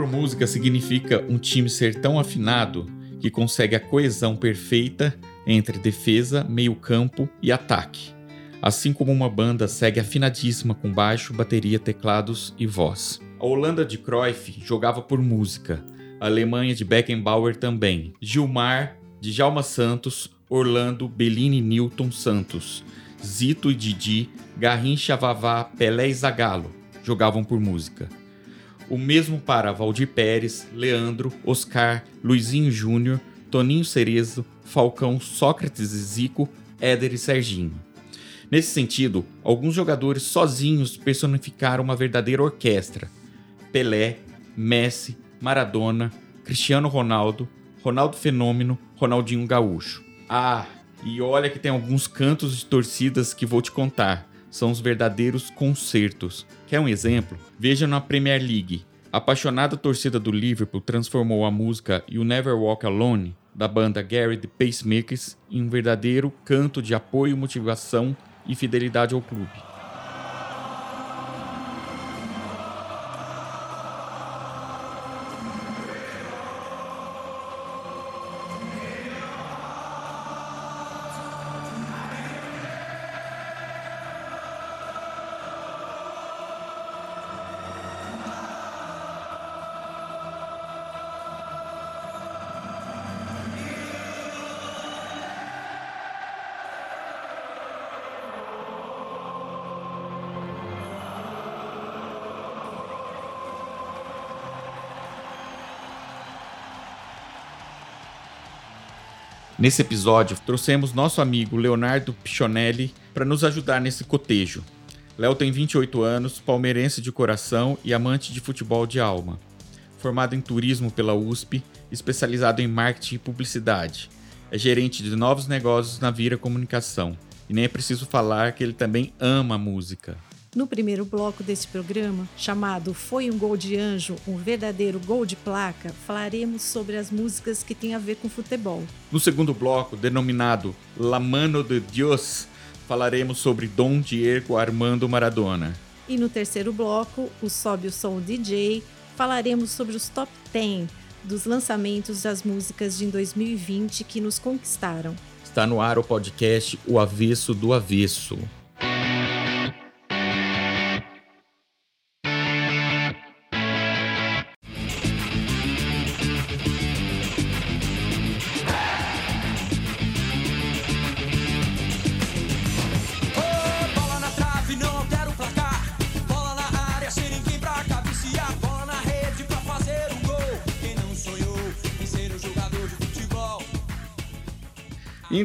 por música significa um time ser tão afinado que consegue a coesão perfeita entre defesa, meio-campo e ataque, assim como uma banda segue afinadíssima com baixo, bateria, teclados e voz. A Holanda de Cruyff jogava por música, a Alemanha de Beckenbauer também, Gilmar, Djalma Santos, Orlando, Bellini Newton Santos, Zito e Didi, Garrincha Vavá, Pelé e Zagallo jogavam por música. O mesmo para Valdir Pérez, Leandro, Oscar, Luizinho Júnior, Toninho Cerezo, Falcão, Sócrates e Zico, Éder e Serginho. Nesse sentido, alguns jogadores sozinhos personificaram uma verdadeira orquestra. Pelé, Messi, Maradona, Cristiano Ronaldo, Ronaldo Fenômeno, Ronaldinho Gaúcho. Ah, e olha que tem alguns cantos de torcidas que vou te contar. São os verdadeiros concertos. Quer um exemplo? Veja na Premier League. A apaixonada torcida do Liverpool transformou a música You Never Walk Alone da banda Gary the Pacemakers em um verdadeiro canto de apoio, motivação e fidelidade ao clube. Nesse episódio, trouxemos nosso amigo Leonardo Pichonelli para nos ajudar nesse cotejo. Léo tem 28 anos, palmeirense de coração e amante de futebol de alma. Formado em turismo pela USP, especializado em marketing e publicidade. É gerente de novos negócios na Vira Comunicação. E nem é preciso falar que ele também ama música. No primeiro bloco desse programa, chamado Foi um Gol de Anjo, um verdadeiro gol de placa, falaremos sobre as músicas que têm a ver com futebol. No segundo bloco, denominado La Mano de Dios, falaremos sobre Dom Diego Armando Maradona. E no terceiro bloco, o Sobe o Som DJ, falaremos sobre os top 10 dos lançamentos das músicas de 2020 que nos conquistaram. Está no ar o podcast O Avesso do Avesso.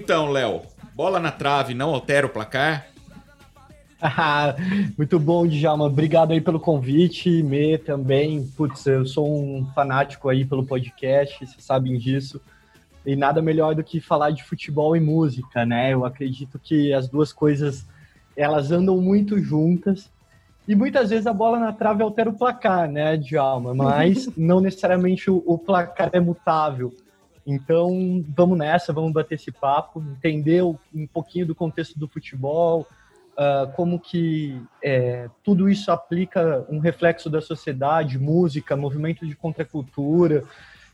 Então, Léo, bola na trave não altera o placar? Ah, Muito bom, Djalma. Obrigado aí pelo convite. Me também. Putz, eu sou um fanático aí pelo podcast, vocês sabem disso. E nada melhor do que falar de futebol e música, né? Eu acredito que as duas coisas elas andam muito juntas. E muitas vezes a bola na trave altera o placar, né, Djalma? Mas não necessariamente o, o placar é mutável. Então, vamos nessa, vamos bater esse papo, entender um pouquinho do contexto do futebol, ah, como que é, tudo isso aplica um reflexo da sociedade, música, movimento de contracultura.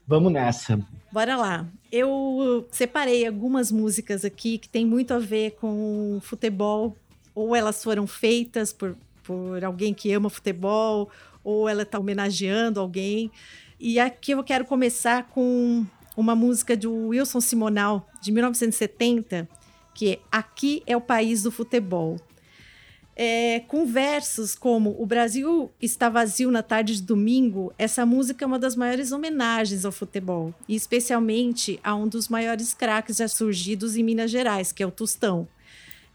Vamos nessa. Bora lá. Eu separei algumas músicas aqui que tem muito a ver com futebol, ou elas foram feitas por, por alguém que ama futebol, ou ela está homenageando alguém. E aqui eu quero começar com uma música do Wilson Simonal, de 1970, que é Aqui é o País do Futebol. É, com versos como O Brasil está vazio na tarde de domingo, essa música é uma das maiores homenagens ao futebol, e especialmente a um dos maiores craques já surgidos em Minas Gerais, que é o Tostão.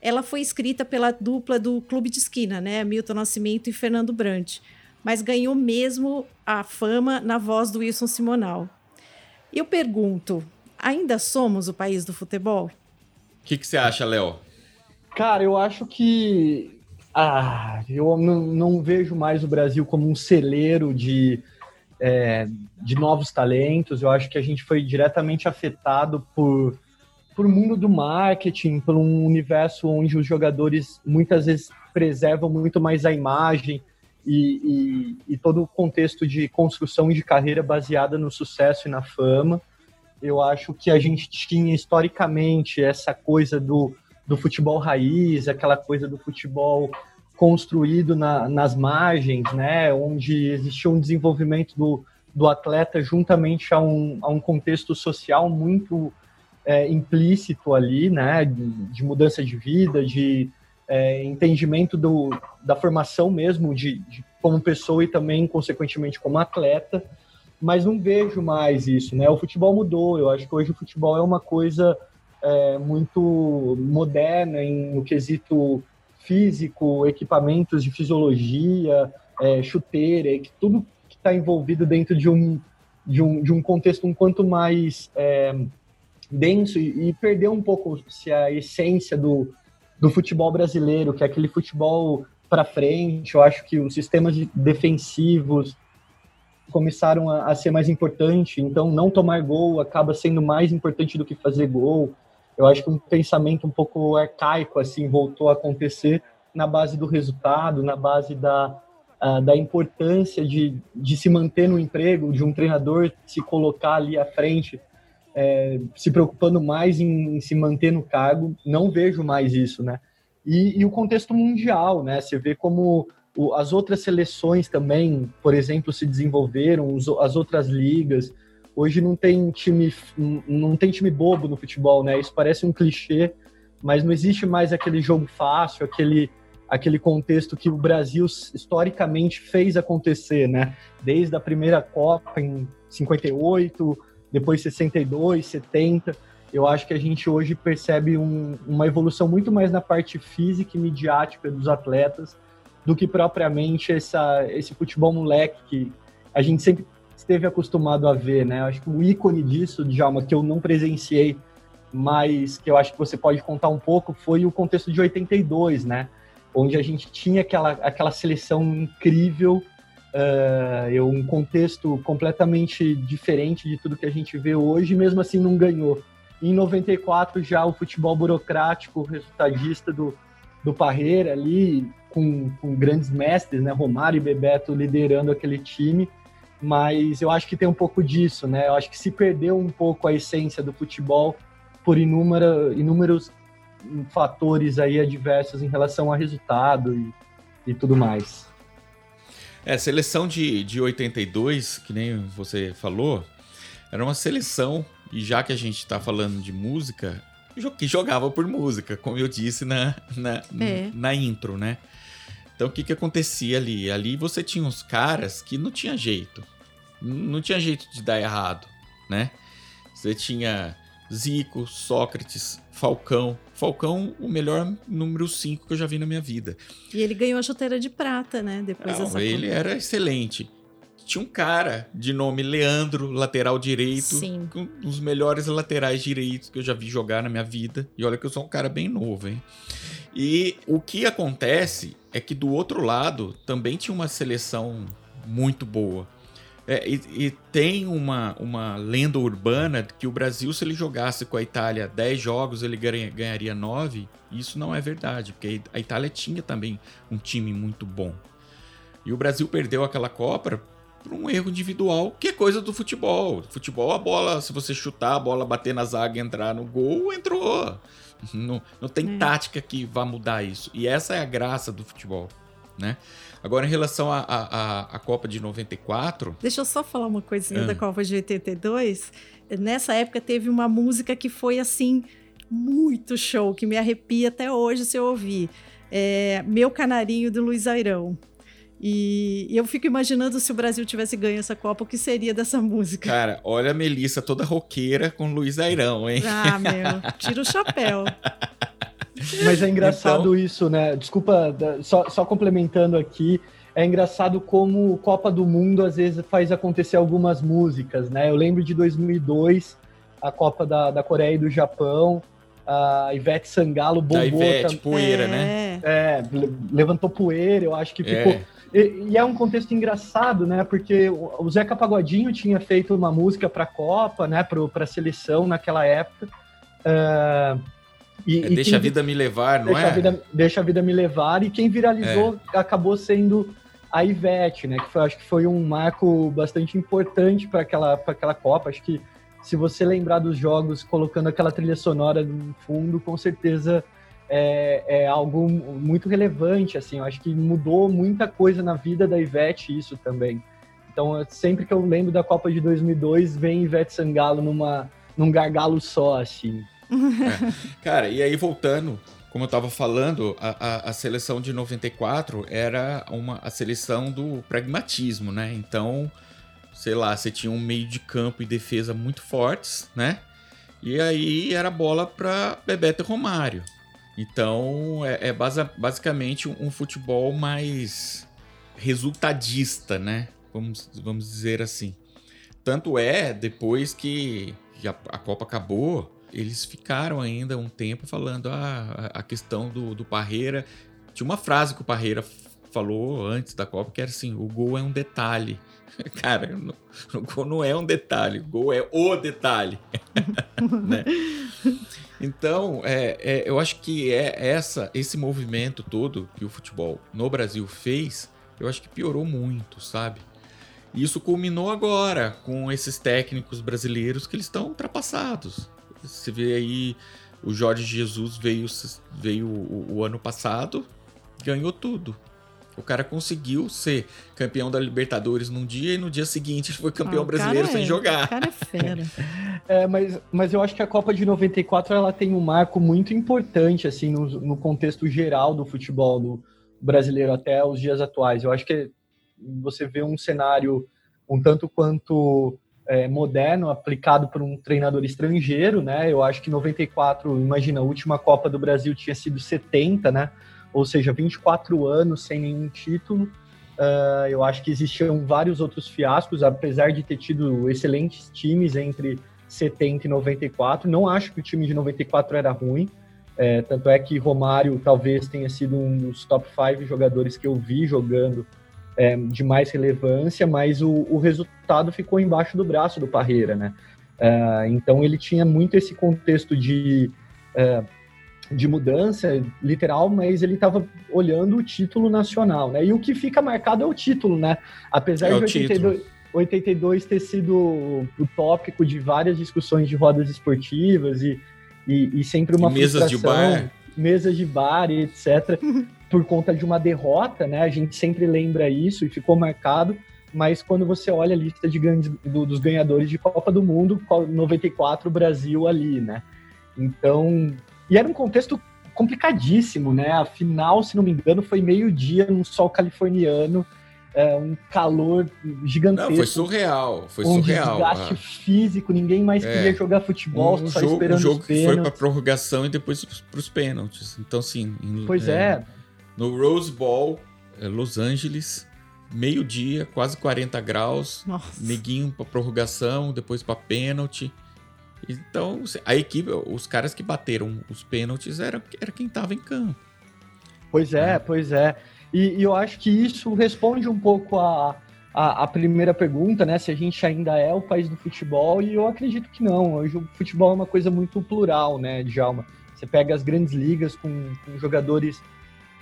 Ela foi escrita pela dupla do Clube de Esquina, né? Milton Nascimento e Fernando Brandt, mas ganhou mesmo a fama na voz do Wilson Simonal. Eu pergunto, ainda somos o país do futebol? O que, que você acha, Léo? Cara, eu acho que. Ah, eu não, não vejo mais o Brasil como um celeiro de, é, de novos talentos. Eu acho que a gente foi diretamente afetado por, por mundo do marketing, por um universo onde os jogadores muitas vezes preservam muito mais a imagem e, e, e todo o contexto de construção de carreira baseada no sucesso e na fama. Eu acho que a gente tinha historicamente essa coisa do, do futebol raiz, aquela coisa do futebol construído na, nas margens, né, onde existia um desenvolvimento do, do atleta juntamente a um, a um contexto social muito é, implícito ali, né, de, de, mudança de vida, de é, entendimento do, da formação mesmo de, de, como pessoa e também, consequentemente, como atleta, mas não vejo mais isso, né? O futebol mudou, eu acho que hoje o futebol é uma coisa é, muito moderna em no quesito físico, equipamentos de fisiologia, é, chuteira, tudo que está envolvido dentro de um, de um, de um contexto um quanto mais é, denso e, e perdeu um pouco se a essência do, do futebol brasileiro, que é aquele futebol para frente. Eu acho que os sistemas defensivos começaram a, a, ser mais importante. Então, não tomar gol acaba sendo mais importante do que fazer gol. Eu acho que um pensamento um pouco arcaico assim voltou a acontecer na base do resultado, na base da, uh, da importância de, de se manter no emprego, de um treinador se colocar ali à frente, é, se preocupando mais em, em, se manter no cargo. Não vejo mais isso, né? E, e o contexto mundial, né? Você vê como o, as outras seleções também, por exemplo, se desenvolveram, os, as outras ligas. Hoje não tem time, não tem time bobo no futebol, né? Isso parece um clichê, mas não existe mais aquele jogo fácil, aquele aquele contexto que o Brasil historicamente fez acontecer, né? Desde a primeira Copa em 58, depois 62, 70. Eu acho que a gente hoje percebe um, uma evolução muito mais na parte física e midiática dos atletas do que propriamente essa, esse futebol moleque que a gente sempre esteve acostumado a ver, né? Acho que o ícone disso, Djalma, que eu não presenciei, mas que eu acho que você pode contar um pouco, foi o contexto de 82, né? Onde a gente tinha aquela, aquela seleção incrível, uh, um contexto completamente diferente de tudo que a gente vê hoje, mesmo assim não ganhou. Em 94, já o futebol burocrático, resultadista do, do Parreira ali, com, com grandes mestres, né? Romário e Bebeto liderando aquele time mas eu acho que tem um pouco disso, né? Eu acho que se perdeu um pouco a essência do futebol por inúmera, inúmeros fatores aí adversos em relação a resultado e, e tudo mais. É, a seleção de, de 82, que nem você falou, era uma seleção, e já que a gente está falando de música, que jogava por música, como eu disse na, na, é. na intro, né? Então o que que acontecia ali? Ali você tinha uns caras que não tinha jeito. Não tinha jeito de dar errado, né? Você tinha Zico, Sócrates, Falcão. Falcão, o melhor número 5 que eu já vi na minha vida. E ele ganhou a chuteira de prata, né? Depois não, ele conta. era excelente. Tinha um cara de nome Leandro, lateral direito, Sim. um dos melhores laterais direitos que eu já vi jogar na minha vida. E olha que eu sou um cara bem novo, hein? E o que acontece é que do outro lado também tinha uma seleção muito boa. É, e, e, tem uma, uma lenda urbana que o Brasil, se ele jogasse com a Itália 10 jogos, ele ganha, ganharia 9. Isso não é verdade, porque a Itália tinha também um time muito bom. E o Brasil perdeu aquela Copa por um erro individual, que é coisa do futebol. Futebol, a bola, se você chutar, a bola bater na zaga e entrar no gol, entrou. Não, não tem é. tática que vá mudar isso. E essa é a graça do futebol, né? Agora, em relação à Copa de 94... Deixa eu só falar uma coisinha ah. da Copa de 82. Nessa época teve uma música que foi, assim, muito show, que me arrepia até hoje se eu ouvir. É Meu Canarinho, do Luiz Airão. E eu fico imaginando se o Brasil tivesse ganho essa Copa, o que seria dessa música. Cara, olha a Melissa toda roqueira com Luiz Airão, hein? Ah, meu, tira o chapéu. Mas é engraçado então... isso, né? Desculpa, só, só complementando aqui, é engraçado como Copa do Mundo às vezes faz acontecer algumas músicas, né? Eu lembro de 2002, a Copa da, da Coreia e do Japão, A Ivete Sangalo bombou. Da Ivete, poeira, né? É, le- levantou poeira, eu acho que ficou. É. E, e é um contexto engraçado, né? Porque o Zeca Pagodinho tinha feito uma música para a Copa, né? Para a seleção naquela época. Ah, e, É, e deixa quem- a vida me levar, não deixa, é? a vida, deixa a vida me levar. E quem viralizou acabou sendo a Ivete, né? Que foi, acho que foi um marco bastante importante para aquela, pra aquela Copa. Acho que se você lembrar dos jogos colocando aquela trilha sonora no fundo, com certeza é, é algo muito relevante. Assim, eu acho que mudou muita coisa na vida da Ivete isso também. Então, sempre que eu lembro da Copa de 2002, vem Ivete Sangalo numa, num gargalo só, assim. Cara, e aí voltando, como eu tava falando, a, a, a seleção de 94 era uma, a seleção do pragmatismo, né? Então, sei lá, você tinha um meio de campo e defesa muito fortes, né? E aí era bola para Bebeto e Romário. Então, é, é basa- basicamente um, um futebol mais resultadista, né? Vamos, vamos dizer assim. Tanto é, depois que que a, a Copa acabou, eles ficaram ainda um tempo falando ah, a questão do, do Parreira. Tinha uma frase que o Parreira falou antes da Copa que era assim: o gol é um detalhe. Cara, o gol não é um detalhe, o gol é o detalhe. né? Então, é, é, eu acho que é essa, esse movimento todo que o futebol no Brasil fez, eu acho que piorou muito, sabe? Isso culminou agora com esses técnicos brasileiros que eles estão ultrapassados. Você vê aí, o Jorge Jesus veio, veio o, o ano passado, ganhou tudo. O cara conseguiu ser campeão da Libertadores num dia e no dia seguinte ele foi campeão Ah, brasileiro sem é- jogar. O cara é fera. É, mas, mas eu acho que a Copa de 94 ela tem um marco muito importante assim no, no contexto geral do futebol do brasileiro até os dias atuais. Eu acho que você vê um cenário um tanto quanto é, moderno aplicado por um treinador estrangeiro, né? Eu acho que 94, imagina, a última Copa do Brasil tinha sido 70, né? Ou seja, 24 anos sem nenhum título. Ah, eu acho que existiam vários outros fiascos, apesar de ter tido excelentes times entre 70 e 94. Não acho que o time de 94 era ruim. É, tanto é que Romário talvez tenha sido um dos top 5 jogadores que eu vi jogando é, de mais relevância, mas o, o resultado ficou embaixo do braço do Parreira, né? É, então ele tinha muito esse contexto de, é, de mudança literal, mas ele estava olhando o título nacional, né? E o que fica marcado é o título, né? Apesar É de 82, 82 ter sido o tópico de várias discussões de rodas esportivas e, e, e sempre uma E mesas de bar. mesas de bar e etc por conta de uma derrota, né? A gente sempre lembra isso e ficou marcado. Mas quando você olha a lista de grandes, do- dos ganhadores de Copa do Mundo, qual- 94 o Brasil ali, né? Então, e era um contexto complicadíssimo, né? A final, se não me engano, foi meio-dia num sol californiano, é, um calor gigantesco. Não, foi surreal, foi um surreal. desgaste Ah, físico, ninguém mais É. queria jogar futebol, um só jogo, um esperando jogo os que foi pênaltis. prorrogação e depois para os pênaltis. Então, assim. em- Pois é, No Rose Bowl, é, Los Angeles, meio-dia, quase 40 graus, Nossa. neguinho pra prorrogação, depois pra pênalti. Então, a equipe, os caras que bateram os pênaltis era, era quem tava em campo. Pois é, pois é. E, e eu acho que isso responde um pouco a, a, a primeira pergunta, né? Se a gente ainda é o país do futebol, e eu acredito que não. Hoje o futebol é uma coisa muito plural, né, Djalma? Você pega as grandes ligas com, com jogadores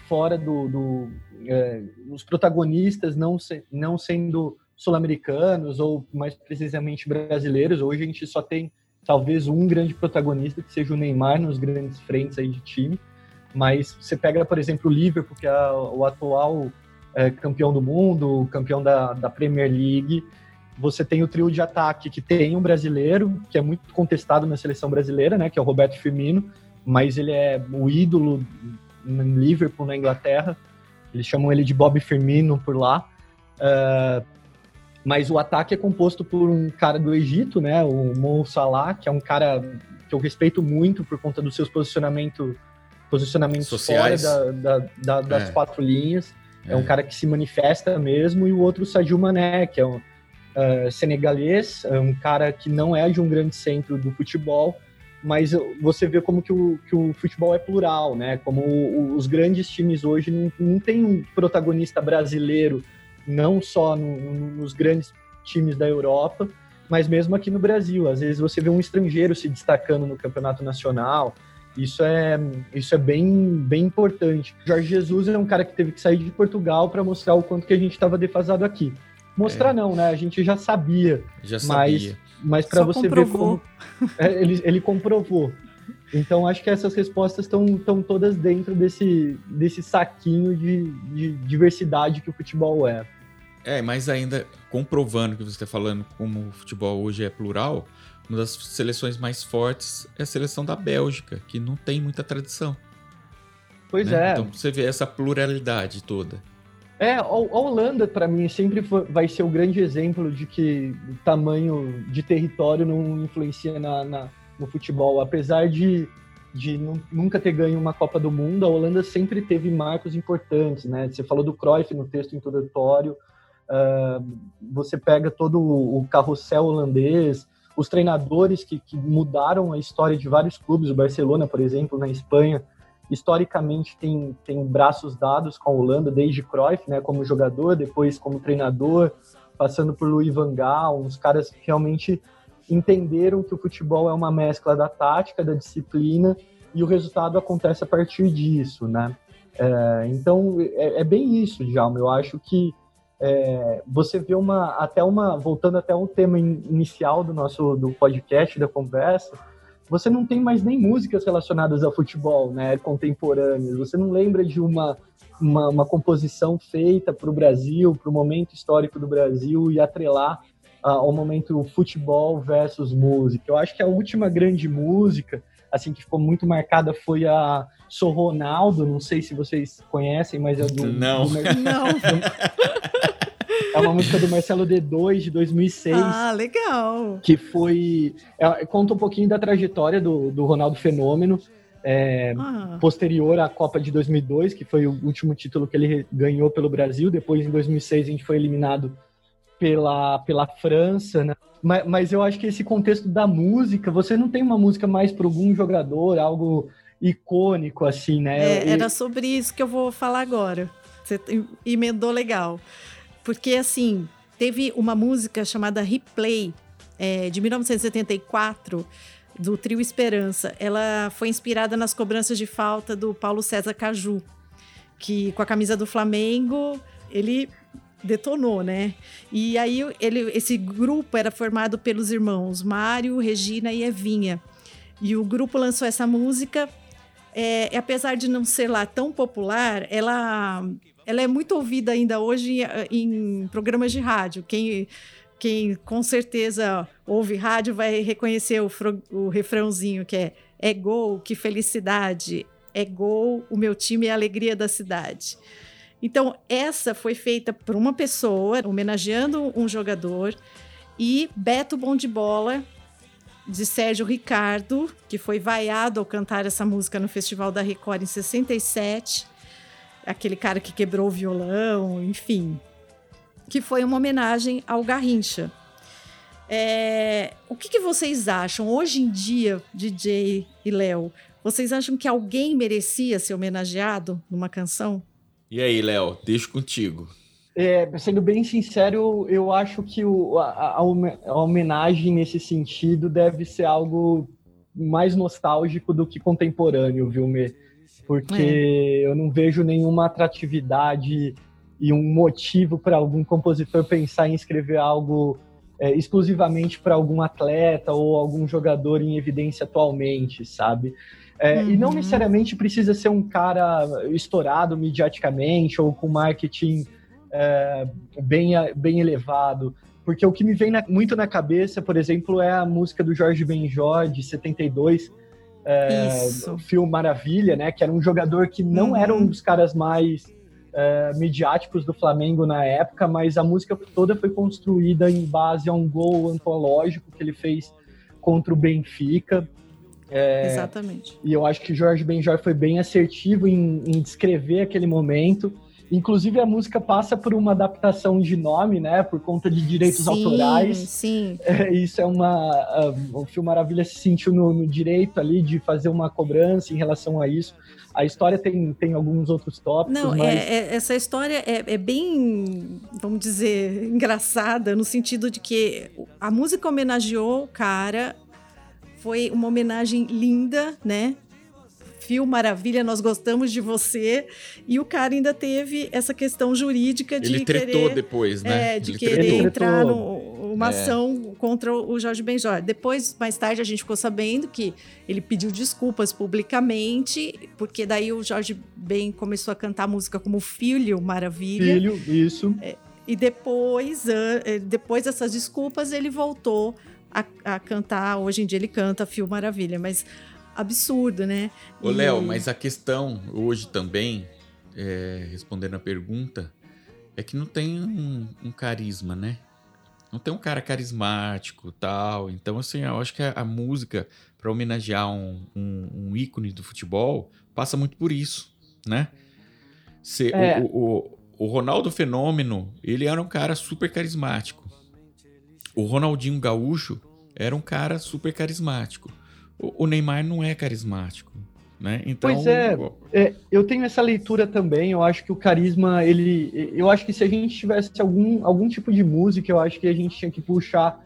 fora do. do é, os protagonistas não, se, não sendo sul-americanos ou mais precisamente brasileiros. Hoje a gente só tem talvez um grande protagonista, que seja o Neymar, nos grandes frentes aí de time. Mas você pega, por exemplo, o Liverpool, que é o atual é, campeão do mundo, campeão da, da Premier League. Você tem o trio de ataque, que tem um brasileiro, que é muito contestado na seleção brasileira, né, que é o Roberto Firmino, mas ele é o ídolo em Liverpool, na Inglaterra. Eles chamam ele de Bob Firmino por lá. Uh, mas o ataque é composto por um cara do Egito, né, o Mo Salah, que é um cara que eu respeito muito por conta dos seus posicionamentos posicionamentos Sociais. fora da, da, da, das É. quatro linhas. É. É. um cara que se manifesta mesmo, e o outro, Sadio Mané, que é um uh, senegalês, é um cara que não é de um grande centro do futebol, mas você vê como que o, que o futebol é plural, né? Como o, os grandes times hoje não, não tem um protagonista brasileiro, não só no, no, nos grandes times da Europa, mas mesmo aqui no Brasil. Às vezes você vê um estrangeiro se destacando no campeonato nacional. Isso é, isso é bem, bem importante. Jorge Jesus é um cara que teve que sair de Portugal para mostrar o quanto que a gente estava defasado aqui. Mostrar é. não, né? A gente já sabia. Já sabia. Mas, mas para você comprovou. ver como é, ele, ele comprovou. Então acho que essas respostas estão todas dentro desse, desse saquinho de, de diversidade que o futebol é. É, mas ainda comprovando que você está falando como o futebol hoje é plural, uma das seleções mais fortes é a seleção da Bélgica, que não tem muita tradição. Pois né? é. Então você vê essa pluralidade toda. É, a Holanda, para mim, sempre foi, vai ser o grande exemplo de que o tamanho de território não influencia na, na no futebol. Apesar de, de nunca ter ganho uma Copa do Mundo, a Holanda sempre teve marcos importantes, né? Você falou do Cruyff no texto introdutório, uh, você pega todo o carrossel holandês, os treinadores que, que mudaram a história de vários clubes, o Barcelona, por exemplo, na Espanha, historicamente tem, tem braços dados com a Holanda, desde Cruyff, né, como jogador, depois como treinador, passando por Louis van Gaal, uns caras que realmente entenderam que o futebol é uma mescla da tática, da disciplina, e o resultado acontece a partir disso, né? É, então, é, é, bem isso, Djalma. Eu acho que é, você vê uma, até uma, voltando até o tema inicial do nosso do podcast, da conversa, você não tem mais nem músicas relacionadas ao futebol, né, contemporâneas. Você não lembra de uma, uma, uma composição feita para o Brasil, para o momento histórico do Brasil e atrelar uh, ao momento futebol versus música. Eu acho que a última grande música, assim, que ficou muito marcada foi a Sou Ronaldo, não sei se vocês conhecem, mas é do... Não. Do, não. É uma música do Marcelo D2 de 2006. Ah, legal. Que foi. É, conta um pouquinho da trajetória do, do Ronaldo Fenômeno. É, ah. Posterior à Copa de 2002, que foi o último título que ele ganhou pelo Brasil. Depois, em 2006, a gente foi eliminado pela, pela França, né? Mas, mas eu acho que esse contexto da música, você não tem uma música mais para algum jogador, algo icônico assim, né? É, era sobre isso que eu vou falar agora. Você emendou legal. Porque, assim, teve uma música chamada Replay, é, de 1974, do trio Esperança. Ela foi inspirada nas cobranças de falta do Paulo César Caju, que com a camisa do Flamengo, ele detonou, né? E aí ele, esse grupo era formado pelos irmãos Mário, Regina e Evinha. E o grupo lançou essa música. É, apesar de não ser lá tão popular, ela ela é muito ouvida ainda hoje em, em programas de rádio. Quem, quem com certeza ouve rádio vai reconhecer o, o refrãozinho que é é gol, que felicidade, é gol, o meu time é a alegria da cidade. Então, essa foi feita por uma pessoa, homenageando um jogador, e Beto Bom de Bola, de Sérgio Ricardo, que foi vaiado ao cantar essa música no Festival da Record em 67, aquele cara que quebrou o violão, enfim, que foi uma homenagem ao Garrincha. É, o que, que, vocês acham hoje em dia, DJ e Léo? Vocês acham que alguém merecia ser homenageado numa canção? E aí, Léo, deixo contigo. É, sendo bem sincero, eu acho que o, a, a, homenagem nesse sentido deve ser algo mais nostálgico do que contemporâneo, viu, Mê? Porque é. eu não vejo nenhuma atratividade e um motivo para algum compositor pensar em escrever algo é, exclusivamente para algum atleta ou algum jogador em evidência atualmente, sabe? É, uhum. E não uhum. necessariamente precisa ser um cara estourado mediaticamente ou com marketing é, bem, bem elevado. Porque o que me vem na, muito na cabeça, por exemplo, é a música do Jorge Benjó, de 72, é, Phil Maravilha, né? Que era um jogador que não uhum. era um dos caras mais é, midiáticos do Flamengo na época, mas a música toda foi construída em base a um gol antológico que ele fez contra o Benfica. É, Exatamente. E eu acho que Jorge Benjor foi bem assertivo em, em descrever aquele momento. Inclusive a música passa por uma adaptação de nome, né? Por conta de direitos sim, autorais. Sim. É, isso é uma. Uh, o filme Maravilha se sentiu no, no, direito ali de fazer uma cobrança em relação a isso. A história tem, tem alguns outros tópicos. Não, mas... é, é, essa história é, é, bem, vamos dizer, engraçada, no sentido de que a música homenageou o cara, foi uma homenagem linda, né? Fio Maravilha, nós gostamos de você. E o cara ainda teve essa questão jurídica de Ele tretou querer, depois, né? É, de Ele querer tretou. entrar numa É. ação contra o Jorge Benjor. Depois, mais tarde, a gente ficou sabendo que ele pediu desculpas publicamente, porque daí o Jorge Ben começou a cantar a música como Filho Maravilha. Filho, isso. E depois, ah, eh, depois dessas desculpas, ele voltou a, a cantar. Hoje em dia ele canta Fio Maravilha, mas absurdo, né? Ô, E- Léo, mas a questão hoje também, é, respondendo a pergunta, é que não tem um, um carisma, né? Não tem um cara carismático tal. Então, assim, eu acho que a, a música, para homenagear um, um- um ícone do futebol, passa muito por isso, né? Se, É. o, o, o Ronaldo Fenômeno, ele era um cara super carismático. O Ronaldinho Gaúcho era um cara super carismático. O, o Neymar não é carismático, né? Então, Pois é. É, eu tenho essa leitura também. Eu acho que o carisma, ele. Eu acho que se a gente tivesse algum, algum tipo de música, eu acho que a gente tinha que puxar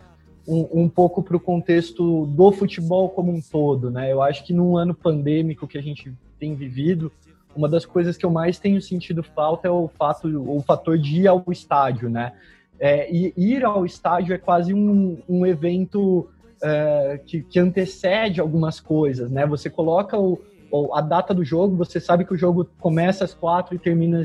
um, um pouco para o contexto do futebol como um todo, né? Eu acho que num ano pandêmico que a gente tem vivido, uma das coisas que eu mais tenho sentido falta é o fato, o fator de ir ao estádio, né? É, e ir ao estádio é quase um, um evento é, que, que antecede algumas coisas, né? Você coloca o, a data do jogo, você sabe que o jogo começa às quatro e termina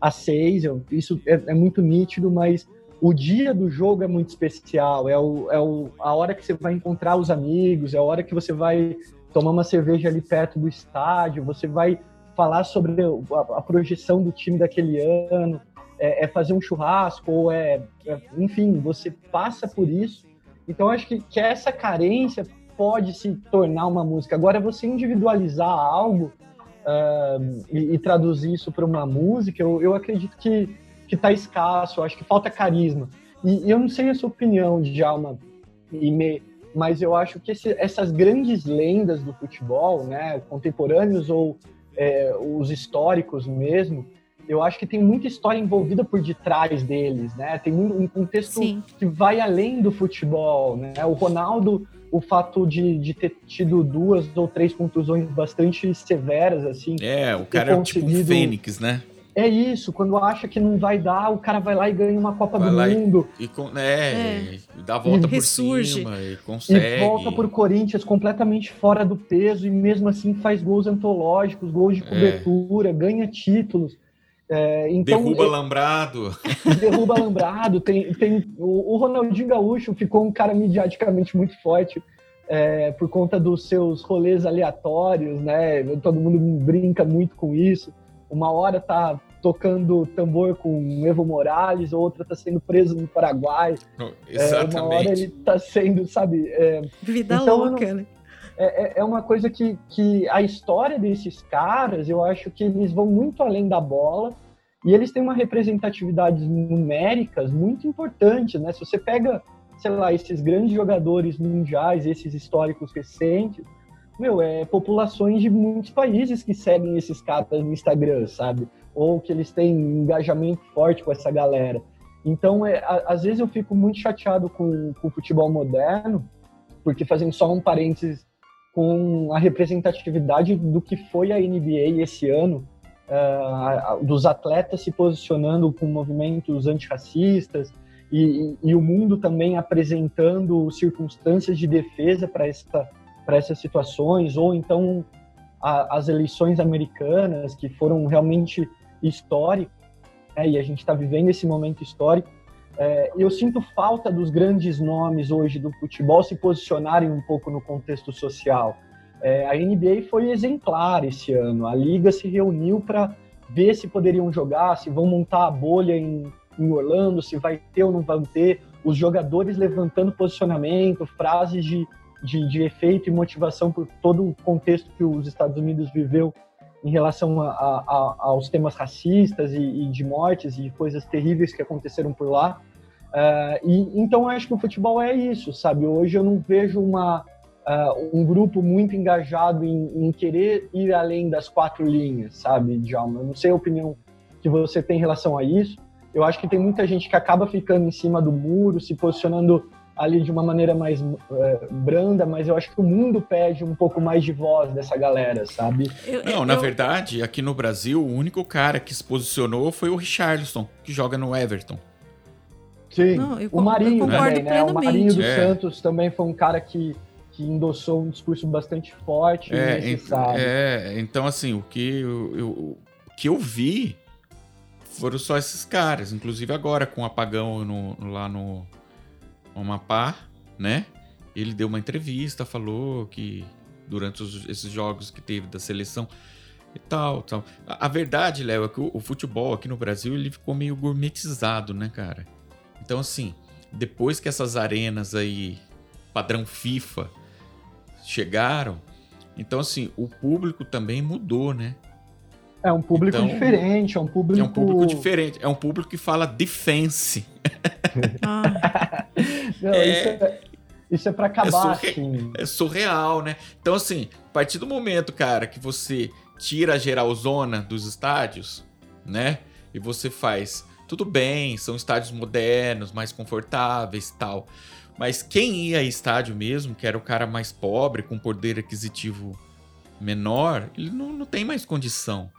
às seis. eu- Isso é, é muito nítido, mas o dia do jogo é muito especial. É, o, é o, a hora que você vai encontrar os amigos, é a hora que você vai tomar uma cerveja ali perto do estádio, você vai falar sobre a, a projeção do time daquele ano, é, é fazer um churrasco, ou é, é- Enfim, você passa por isso. Então, acho que, que essa carência pode se tornar uma música. Agora, você individualizar algo ah, e, e traduzir isso para uma música, eu, eu acredito que está escasso. Acho que falta carisma. E, e eu não sei a sua opinião, Djalma e Me, mas eu acho que esse- essas grandes lendas do futebol, né, contemporâneos ou é, os históricos mesmo, eu acho que tem muita história envolvida por detrás deles, né? Tem muito, um contexto Sim. que vai além do futebol, né? O Ronaldo, o fato de, de ter tido duas ou três contusões bastante severas, assim, É, o cara é tipo um conseguido- fênix, né? é isso. Quando acha que não vai dar, o cara vai lá e ganha uma Copa Vai do e- Mundo E com, é, É. e dá a volta E por ressurge. cima e consegue. e volta por Corinthians completamente fora do peso e mesmo assim faz gols antológicos, gols de cobertura, ganha títulos. É, então, Derruba Lambrado. derruba alambrado. Tem, tem, o, o Ronaldinho Gaúcho ficou um cara mediaticamente muito forte é, por conta dos seus rolês aleatórios, né? Todo mundo brinca muito com isso. Uma hora tá tocando tambor com Evo Morales, outra tá sendo preso no Paraguai. É, uma hora ele Exatamente. tá sendo, sabe? é, Vida Então, louca, né? É, é- é uma coisa que, que a história desses caras, eu acho que eles vão muito além da bola e eles têm uma representatividade numéricas muito importante, né? Se você pega, sei lá, esses grandes jogadores mundiais, esses históricos recentes, meu, é populações de muitos países que seguem esses caras no Instagram, sabe? Ou que eles têm um engajamento forte com essa galera. Então, é, a- às vezes eu fico muito chateado com, com o futebol moderno, porque fazendo só um parênteses com a representatividade do que foi a NBA esse ano, a- dos atletas se posicionando com movimentos antirracistas e, e, e o mundo também apresentando circunstâncias de defesa para essa, para essas situações, ou então a- as eleições americanas que foram realmente históricas, né, e a gente está vivendo esse momento histórico. É, eu sinto falta dos grandes nomes hoje do futebol se posicionarem um pouco no contexto social. É, a NBA foi exemplar esse ano. A liga se reuniu para ver se poderiam jogar, se vão montar a bolha em, em Orlando, se vai ter ou não vai ter. Os jogadores levantando posicionamento, frases de, de, de efeito e motivação por todo o contexto que os Estados Unidos viveu em relação a, a, aos temas racistas e, e, de mortes e de coisas terríveis que aconteceram por lá. Uh, e então acho que o futebol é isso, sabe? Hoje eu não vejo uma, uh, um grupo muito engajado em, em, querer ir além das quatro linhas, sabe, Djalma? Eu não sei a opinião que você tem em relação a isso. Eu acho que tem muita gente que acaba ficando em cima do muro, se posicionando ali de uma maneira mais é, branda, mas eu acho que o mundo pede um pouco mais de voz dessa galera, sabe? Eu, Não, na verdade, aqui no Brasil, o único cara que se posicionou foi o Richarlison, que joga no Everton. Sim, Não, o Marinho também, né? O Marinho dos é. Santos também foi um cara que, que endossou um discurso bastante forte é, e necessário. É, então assim, o que eu, eu, o que eu vi foram só esses caras, inclusive agora com o apagão no, lá no Amapá, né? Ele deu uma entrevista, falou que durante os, esses jogos que teve da seleção e tal, tal. A, a verdade, Léo, é que o, o, futebol aqui no Brasil ele ficou meio gourmetizado, né, cara? Então, assim, depois que essas arenas aí, padrão FIFA, chegaram, então, assim, o público também mudou, né? É um público então, diferente, é um público... É um público diferente, é um público que fala defense. Ah. Não, é, isso é, isso é pra acabar, é, surre assim. é surreal, né? Então, assim, a partir do momento, cara, que você tira a geralzona dos estádios, né? E você faz, tudo bem, são estádios modernos, mais confortáveis e tal. Mas quem ia a estádio mesmo, que era o cara mais pobre, com poder aquisitivo menor, ele não, não tem mais condição.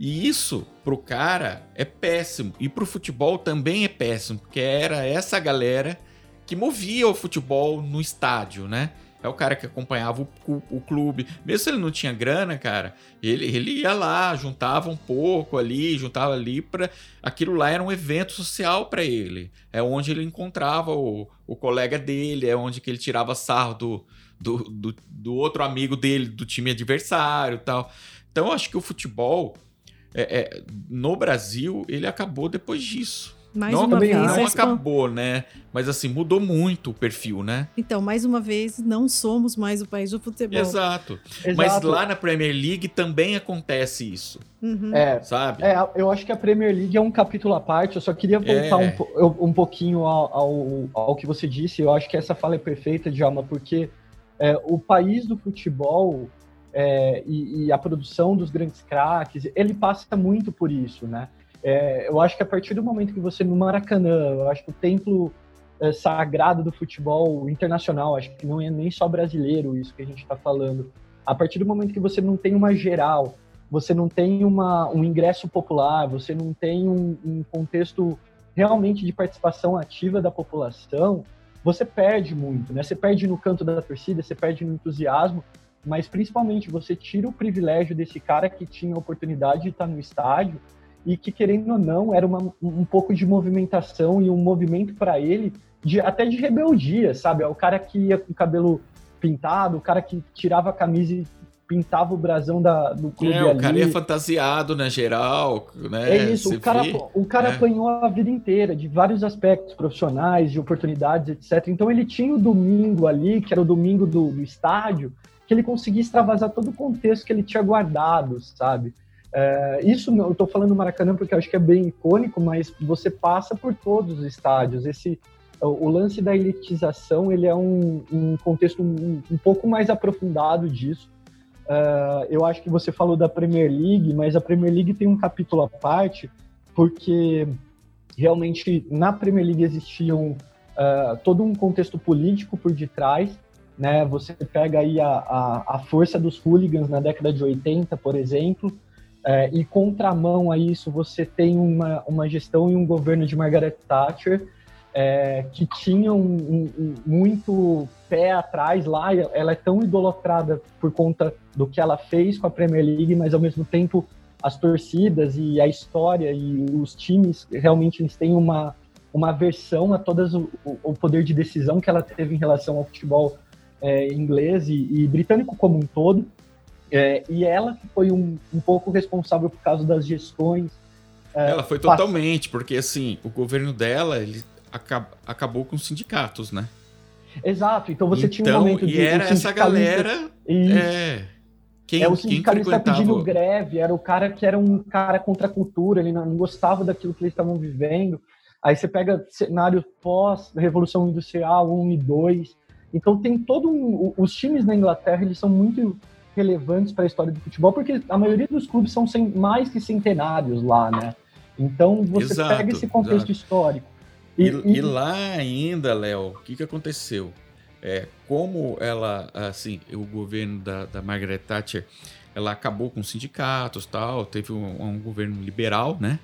E isso pro cara é péssimo. E pro futebol também é péssimo, porque era essa galera que movia o futebol no estádio, né? É o cara que acompanhava o, o, clube. Mesmo se ele não tinha grana, cara, ele, ele ia lá, juntava um pouco ali, juntava ali para Aquilo lá era um evento social para ele. É onde ele encontrava o, o colega dele, é onde que ele tirava sarro do, do, do, do outro amigo dele, do time adversário tal. Então eu acho que o futebol é, é, no Brasil, ele acabou depois disso. Mais não, uma vez, não acabou, né? Mas assim, mudou muito o perfil, né? Então, mais uma vez, não somos mais o país do futebol. Exato. Exato. Mas lá na Premier League também acontece isso. Uhum. É, sabe? É, eu acho que a Premier League é um capítulo à parte. Eu só queria voltar é. um, um pouquinho ao, ao, ao, que você disse. Eu acho que essa fala é perfeita, Djalma, porque é, o país do futebol é, e, e, a produção dos grandes craques, ele passa muito por isso, né? É, eu acho que a partir do momento que você no Maracanã, eu acho que o templo é, sagrado do futebol internacional, acho que não é nem só brasileiro isso que a gente está falando. A partir do momento que você não tem uma geral, você não tem uma, um ingresso popular, você não tem um, um contexto realmente de participação ativa da população, você perde muito, né? Você perde no canto da torcida, você perde no entusiasmo, mas principalmente você tira o privilégio desse cara que tinha a oportunidade de estar no estádio e que, querendo ou não, era uma, um pouco de movimentação e um movimento para ele, de, até de rebeldia, sabe? É o cara que ia com o cabelo pintado, o cara que tirava a camisa e pintava o brasão da, do clube é, o cara ia fantasiado, né, geral, né? É isso, o cara, o cara é. apanhou a vida inteira, de vários aspectos profissionais, de oportunidades, etc. Então ele tinha o domingo ali, que era o domingo do, do estádio, que ele conseguia extravasar todo o contexto que ele tinha guardado, sabe? É, isso eu estou falando do Maracanã porque eu acho que é bem icônico, mas você passa por todos os estádios. Esse o, lance da elitização ele é um, um contexto um, um, pouco mais aprofundado disso. Uh, eu acho que você falou da Premier League, mas a Premier League tem um capítulo à parte porque realmente na Premier League existiam uh, todo um contexto político por detrás né? Você pega aí a, a, a força dos hooligans na década de 80, por exemplo, é, e contramão a isso você tem uma, uma gestão e um governo de Margaret Thatcher é, que tinham um, um, muito pé atrás lá. Ela é tão idolatrada por conta do que ela fez com a Premier League, mas ao mesmo tempo as torcidas e a história e os times realmente eles têm uma, uma aversão a todas o, o poder de decisão que ela teve em relação ao futebol é, inglês e, e, britânico como um todo. É, e ela foi um, um pouco responsável por causa das gestões. É, ela foi totalmente, porque assim, o governo dela ele acab acabou com os sindicatos, né? Exato, então você então, tinha um então, momento de. E era essa galera é, Quem, é o quem sindicalista frequentava... pedindo greve, era o cara que era um cara contra a cultura, ele não, não gostava daquilo que eles estavam vivendo. Aí você pega cenário pós-Revolução Industrial 1 e 2. Então tem todo um... Os times na Inglaterra, eles são muito relevantes para a história do futebol, porque a maioria dos clubes são sem, mais que centenários lá, né? Então você Exato, pega esse contexto exato. histórico. E, e lá ainda, Léo, o que, que aconteceu? É, como ela, assim, o governo da, da Margaret Thatcher, ela acabou com os sindicatos tal, teve um, um governo liberal, né?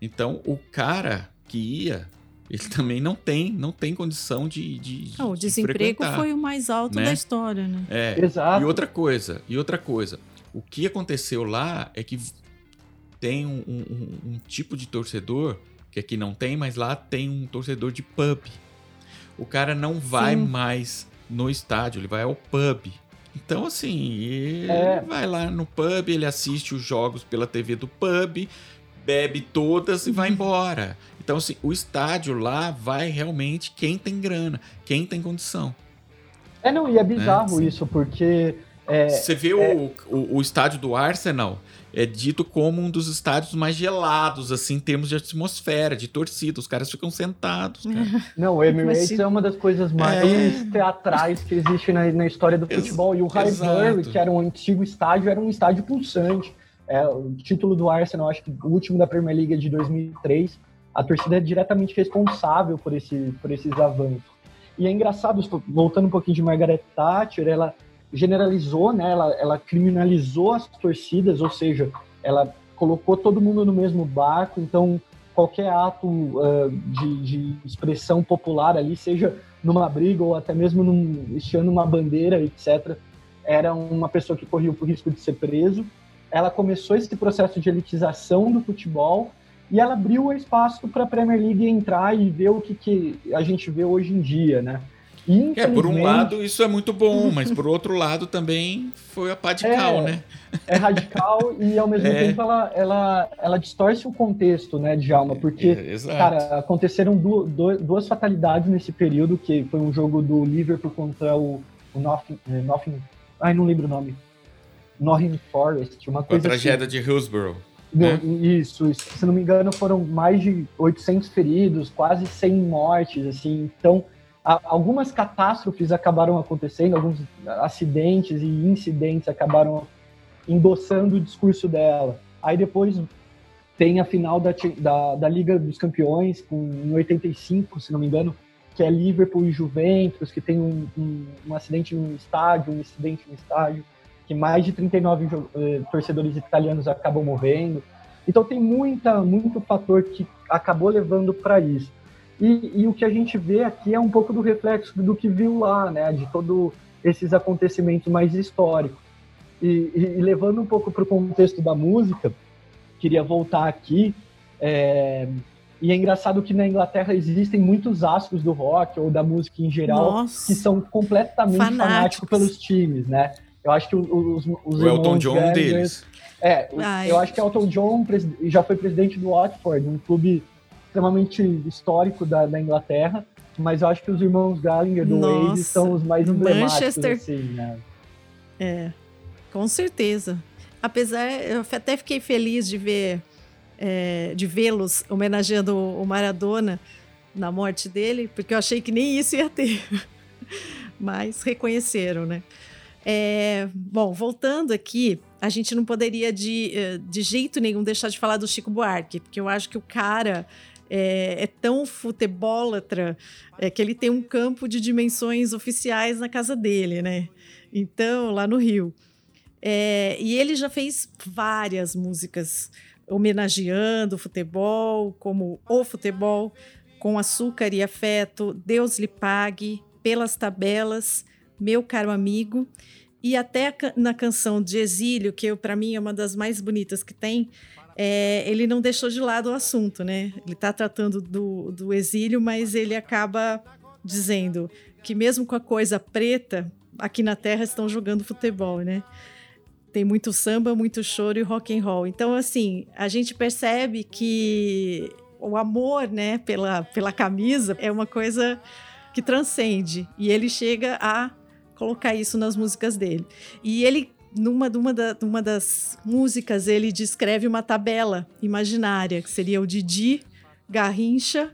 Então, o cara que ia, ele também não tem, não tem condição de, de, de Não, o de desemprego frequentar, foi o mais alto né? da história, né? É, Exato. e outra coisa, e outra coisa, o que aconteceu lá é que tem um, um- um- um tipo de torcedor que aqui não tem, mas lá tem um torcedor de pub. O cara não vai Sim. mais no estádio, ele vai ao pub. Então, assim, ele É. vai lá no pub, ele assiste os jogos pela TV do pub, bebe todas e vai embora. Então, assim, o estádio lá vai realmente quem tem grana, quem tem condição. É, não, e é bizarro sim. isso, porque é, Você vê o, o, o estádio do Arsenal é dito como um dos estádios mais gelados, assim, em termos de atmosfera, de torcida. Os caras ficam sentados, cara. Não, o Emirates Imagina. é uma das coisas mais teatrais que existe na, na história do Ex- futebol. E o. Highbury, que era um antigo estádio, era um estádio pulsante. É, o título do Arsenal, acho que o último da Premier League é de 2003. A torcida é diretamente responsável por, esse, por esses avanços. E é engraçado, voltando um pouquinho de Margaret Thatcher, ela generalizou, né, ela, ela criminalizou as torcidas, ou seja, ela colocou todo mundo no mesmo barco, então qualquer ato ah, de, de expressão popular ali, seja numa briga ou até mesmo num, uma bandeira, etc., era uma pessoa que corria o risco de ser preso. Ela começou esse processo de elitização do futebol e ela abriu o espaço para a Premier League entrar e ver o que, que a gente vê hoje em dia, né? É, por um lado isso é muito bom, mas por outro lado também foi a pá de É, cal, né? é radical e ao mesmo É. tempo ela, ela, ela distorce o contexto, né, Djalma? Porque É. Cara, aconteceram du- du- duas fatalidades nesse período, que foi um jogo do Liverpool contra o, o Nothing, eh, Nothing. Ai, não lembro o nome. Northern Forest, uma Com a coisa tragédia de Hillsborough. Né? Isso, isso. Se não me engano, foram mais de 800 feridos, quase 100 mortes, assim. Então, algumas catástrofes acabaram acontecendo, alguns acidentes e incidentes acabaram endossando o discurso dela. Aí depois tem a final da, da, da Liga dos Campeões, com, em 85, se não me engano, que é Liverpool e Juventus, que tem um, um, um acidente no estádio, um incidente no estádio, que mais de 39 jo- eh, torcedores italianos acabam morrendo. Então tem muita, muito fator que acabou levando para isso. E, e o que a gente vê aqui é um pouco do reflexo do que viu lá, né? De todos esses acontecimentos mais históricos. E, e- e levando um pouco para o contexto da música, queria voltar aqui. é, e é engraçado que na Inglaterra existem muitos astros do rock ou da música em geral Nossa. que são completamente Fanáticos. fanáticos pelos times, né? Eu acho que o- os, os O Elton irmãos John um Gallagher- deles. É, Ai. eu acho que Elton John já foi presidente do Watford, um clube extremamente histórico da, da Inglaterra, mas eu acho que os irmãos Gallagher do Nossa. Oasis são os mais emblemáticos, Manchester. assim, né? É, com certeza. Apesar, eu até fiquei feliz de ver, é, de vê-los homenageando o Maradona na morte dele, porque eu achei que nem isso ia ter. Mas reconheceram, né? É, bom, voltando aqui, a gente não poderia de, eh, de jeito nenhum deixar de falar do Chico Buarque, porque eu acho que o cara é, é tão futebólatra é, que ele tem um campo de dimensões oficiais na casa dele, né? Então, lá no Rio. É, e ele já fez várias músicas homenageando o futebol, como O Futebol, Com Açúcar e Afeto, Deus lhe pague, Pelas Tabelas, Meu Caro Amigo. E até na canção de Exílio, que para mim é uma das mais bonitas que tem, é, ele não deixou de lado o assunto, né? Ele está tratando do, do exílio, mas ele acaba dizendo que mesmo com a coisa preta, aqui na Terra estão jogando futebol, né? Tem muito samba, muito choro e rock and roll. Então, assim, a gente percebe que o amor, né, pela, pela camisa é uma coisa que transcende. E ele chega a colocar isso nas músicas dele. E ele numa, numa, da, numa das músicas ele descreve uma tabela imaginária, que seria o Didi, Garrincha,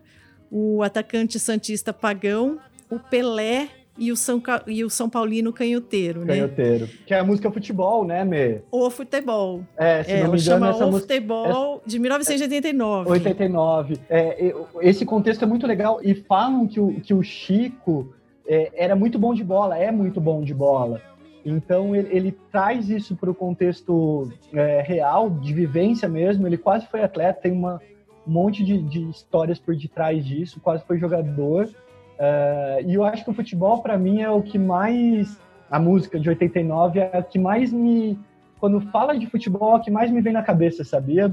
o atacante Santista Pagão, o Pelé e o São, e o São Paulino Canhoteiro, né? Canhoteiro. Que é a música futebol, né, Mê? O Futebol. É, se é, não me engano, chama essa O música... Futebol de 1989. 89. É, esse contexto é muito legal e falam que o, que o Chico é, era muito bom de bola, é muito bom de bola. Então ele, ele traz isso para o contexto é, real, de vivência mesmo. Ele quase foi atleta, tem uma, um monte de, de histórias por detrás disso, quase foi jogador. Uh, e eu acho que o futebol, para mim, é o que mais. A música de 89 é a que mais me. Quando fala de futebol, é a que mais me vem na cabeça, sabia?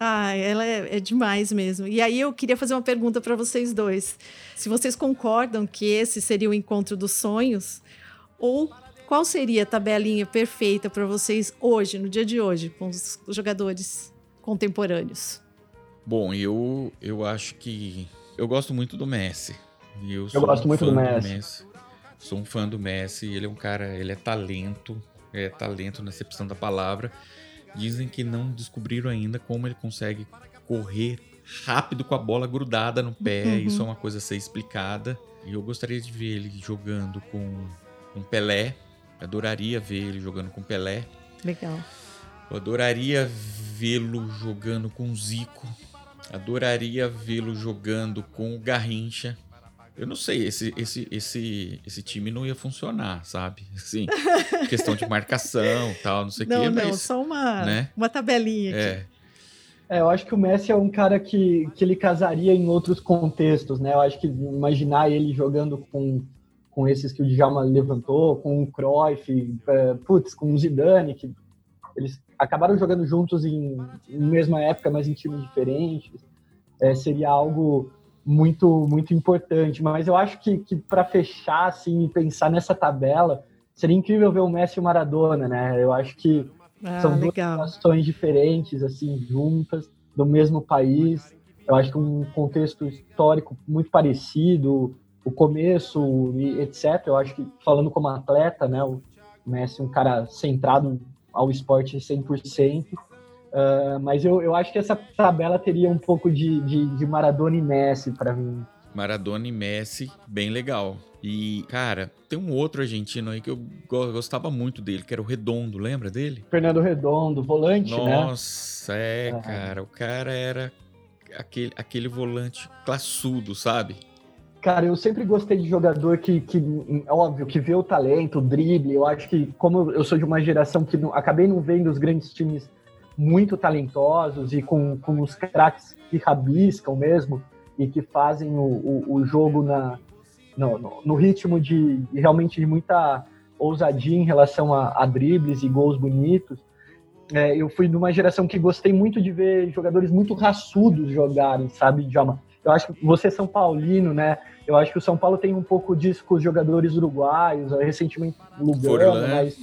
Ah, ela é, é demais mesmo. E aí eu queria fazer uma pergunta para vocês dois. Se vocês concordam que esse seria o encontro dos sonhos, ou qual seria a tabelinha perfeita para vocês hoje, no dia de hoje, com os jogadores contemporâneos? Bom, eu, eu acho que. Eu gosto muito do Messi. Eu, eu gosto um muito do Messi. do Messi. Sou um fã do Messi. Ele é um cara, ele é talento, é talento na acepção da palavra. Dizem que não descobriram ainda como ele consegue correr rápido com a bola grudada no pé. Uhum. Isso é uma coisa a ser explicada. E eu gostaria de ver ele jogando com, com Pelé. Adoraria ver ele jogando com Pelé. Legal. Eu adoraria vê-lo jogando com Zico. Adoraria vê-lo jogando com o Garrincha. Eu não sei, esse, esse, esse, esse time não ia funcionar, sabe? Assim, questão de marcação tal, não sei o quê. Não, não, só uma, né? uma tabelinha aqui. É. É, eu acho que o Messi é um cara que, que ele casaria em outros contextos, né? Eu acho que imaginar ele jogando com, com esses que o Djalma levantou, com o Cruyff, é, putz, com o Zidane, que eles acabaram jogando juntos em, em mesma época, mas em times diferentes, é, seria algo muito muito importante. Mas eu acho que, que para fechar assim e pensar nessa tabela seria incrível ver o Messi e o Maradona, né? Eu acho que ah, são duas situações diferentes assim juntas do mesmo país. Eu acho que um contexto histórico muito parecido, o começo e etc. Eu acho que falando como atleta, né? O Messi é um cara centrado ao esporte 100%. Uh, mas eu, eu acho que essa tabela teria um pouco de, de, de Maradona e Messi para mim. Maradona e Messi, bem legal. E, cara, tem um outro argentino aí que eu gostava muito dele, que era o Redondo, lembra dele? Fernando Redondo, volante, Nossa, né? Nossa, é, ah. cara. O cara era aquele, aquele volante classudo, sabe? Cara, eu sempre gostei de jogador que, que, óbvio, que vê o talento, o drible. Eu acho que, como eu sou de uma geração que não, acabei não vendo os grandes times muito talentosos e com, com os craques que rabiscam mesmo e que fazem o, o, o jogo na, no, no, no ritmo de, realmente de muita ousadia em relação a, a dribles e gols bonitos. É, eu fui de uma geração que gostei muito de ver jogadores muito raçudos jogarem, sabe, Djalma? Eu acho que você São Paulino, né? Eu acho que o São Paulo tem um pouco disso com os jogadores uruguaios, recentemente Lugano, Forlan, mas...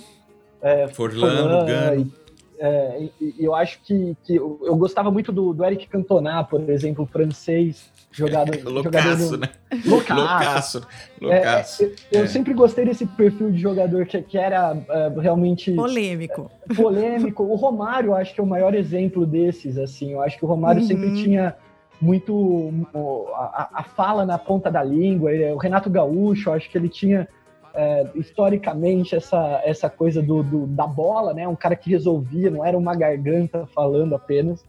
É, Forlan, Forlan Lugano. É, eu acho que, que eu, eu, gostava muito do, do Eric Cantona, por exemplo, francês, jogador, loucaço, jogador né? Loucaço. Loucaço. É, eu, eu, sempre gostei desse perfil de jogador que, que era é, realmente polêmico. Polêmico. O Romário, eu acho que é o maior exemplo desses, assim. Eu acho que o Romário uhum. sempre tinha muito a, a, fala na ponta da língua. o Renato Gaúcho, eu acho que ele tinha é, historicamente essa, essa coisa do, do, da bola, né? Um cara que resolvia, não era uma garganta falando apenas.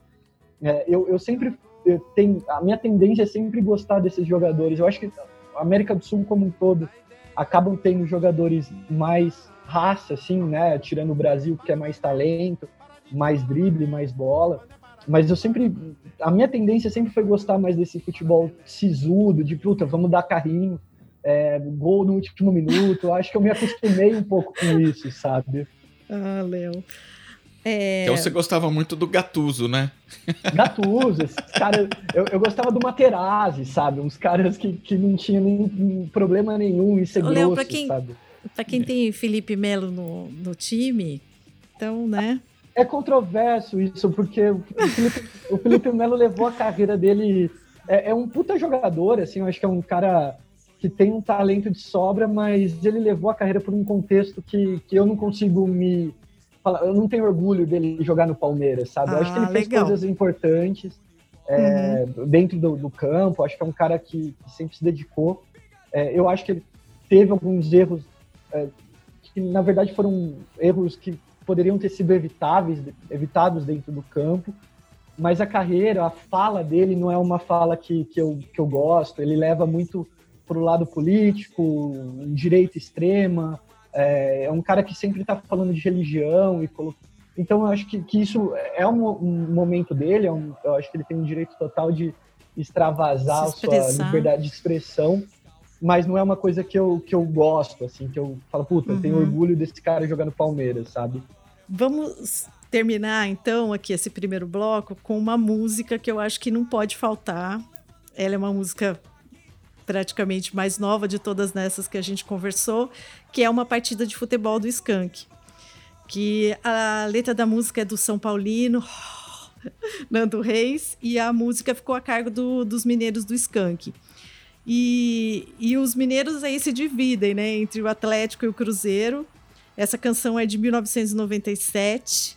É, eu, eu sempre eu tenho, a minha tendência é sempre gostar desses jogadores. Eu acho que a América do Sul como um todo acabam tendo jogadores mais raça, assim, né? Tirando o Brasil que é mais talento, mais drible, mais bola. Mas eu sempre, a minha tendência sempre foi gostar mais desse futebol sisudo, de puta, vamos dar carrinho é, gol no último minuto. Acho que eu me acostumei um pouco com isso, sabe? Ah, Léo. É... Então você gostava muito do Gatuso, né? Gatuso, esses caras. Eu, eu, gostava do Materazzi, sabe? Uns caras que, que não tinham nem, problema nenhum em ser Ô, grosso, pra quem, sabe? Pra quem tem Felipe Melo no, no time, então, né? É controverso isso, porque o Felipe, o Felipe Melo levou a carreira dele. É, é um puta jogador, assim, eu acho que é um cara que tem um talento de sobra, mas ele levou a carreira por um contexto que, que eu não consigo me, fala, eu não tenho orgulho dele jogar no Palmeiras, sabe? eu acho que ele Ah, fez legal. coisas importantes é, dentro do, do campo. Acho que é um cara que, que sempre se dedicou. É, eu acho que ele teve alguns erros é, que, na verdade, foram erros que poderiam ter sido evitáveis, evitados dentro do campo. Mas a carreira, a fala dele não é uma fala que, que, eu, que eu gosto. Ele leva muito para o lado político, direita extrema. É, é um cara que sempre está falando de religião e colo- então eu acho que, que isso é um, um momento dele. é um- eu acho que ele tem um direito total de extravasar a sua liberdade de expressão, mas não é uma coisa que eu, que eu gosto, assim, que eu falo, puta, eu tenho Uhum. orgulho desse cara jogar no Palmeiras, sabe? Vamos terminar então aqui esse primeiro bloco com uma música que eu acho que não pode faltar. Ela é uma música praticamente mais nova de todas nessas que a gente conversou, que é uma partida de futebol do Skank. Que a letra da música é do São Paulino, Nando Reis, e a música ficou a cargo do- dos mineiros do Skank. E, e os mineiros aí se dividem, né, entre o Atlético e o Cruzeiro. Essa canção é de 1997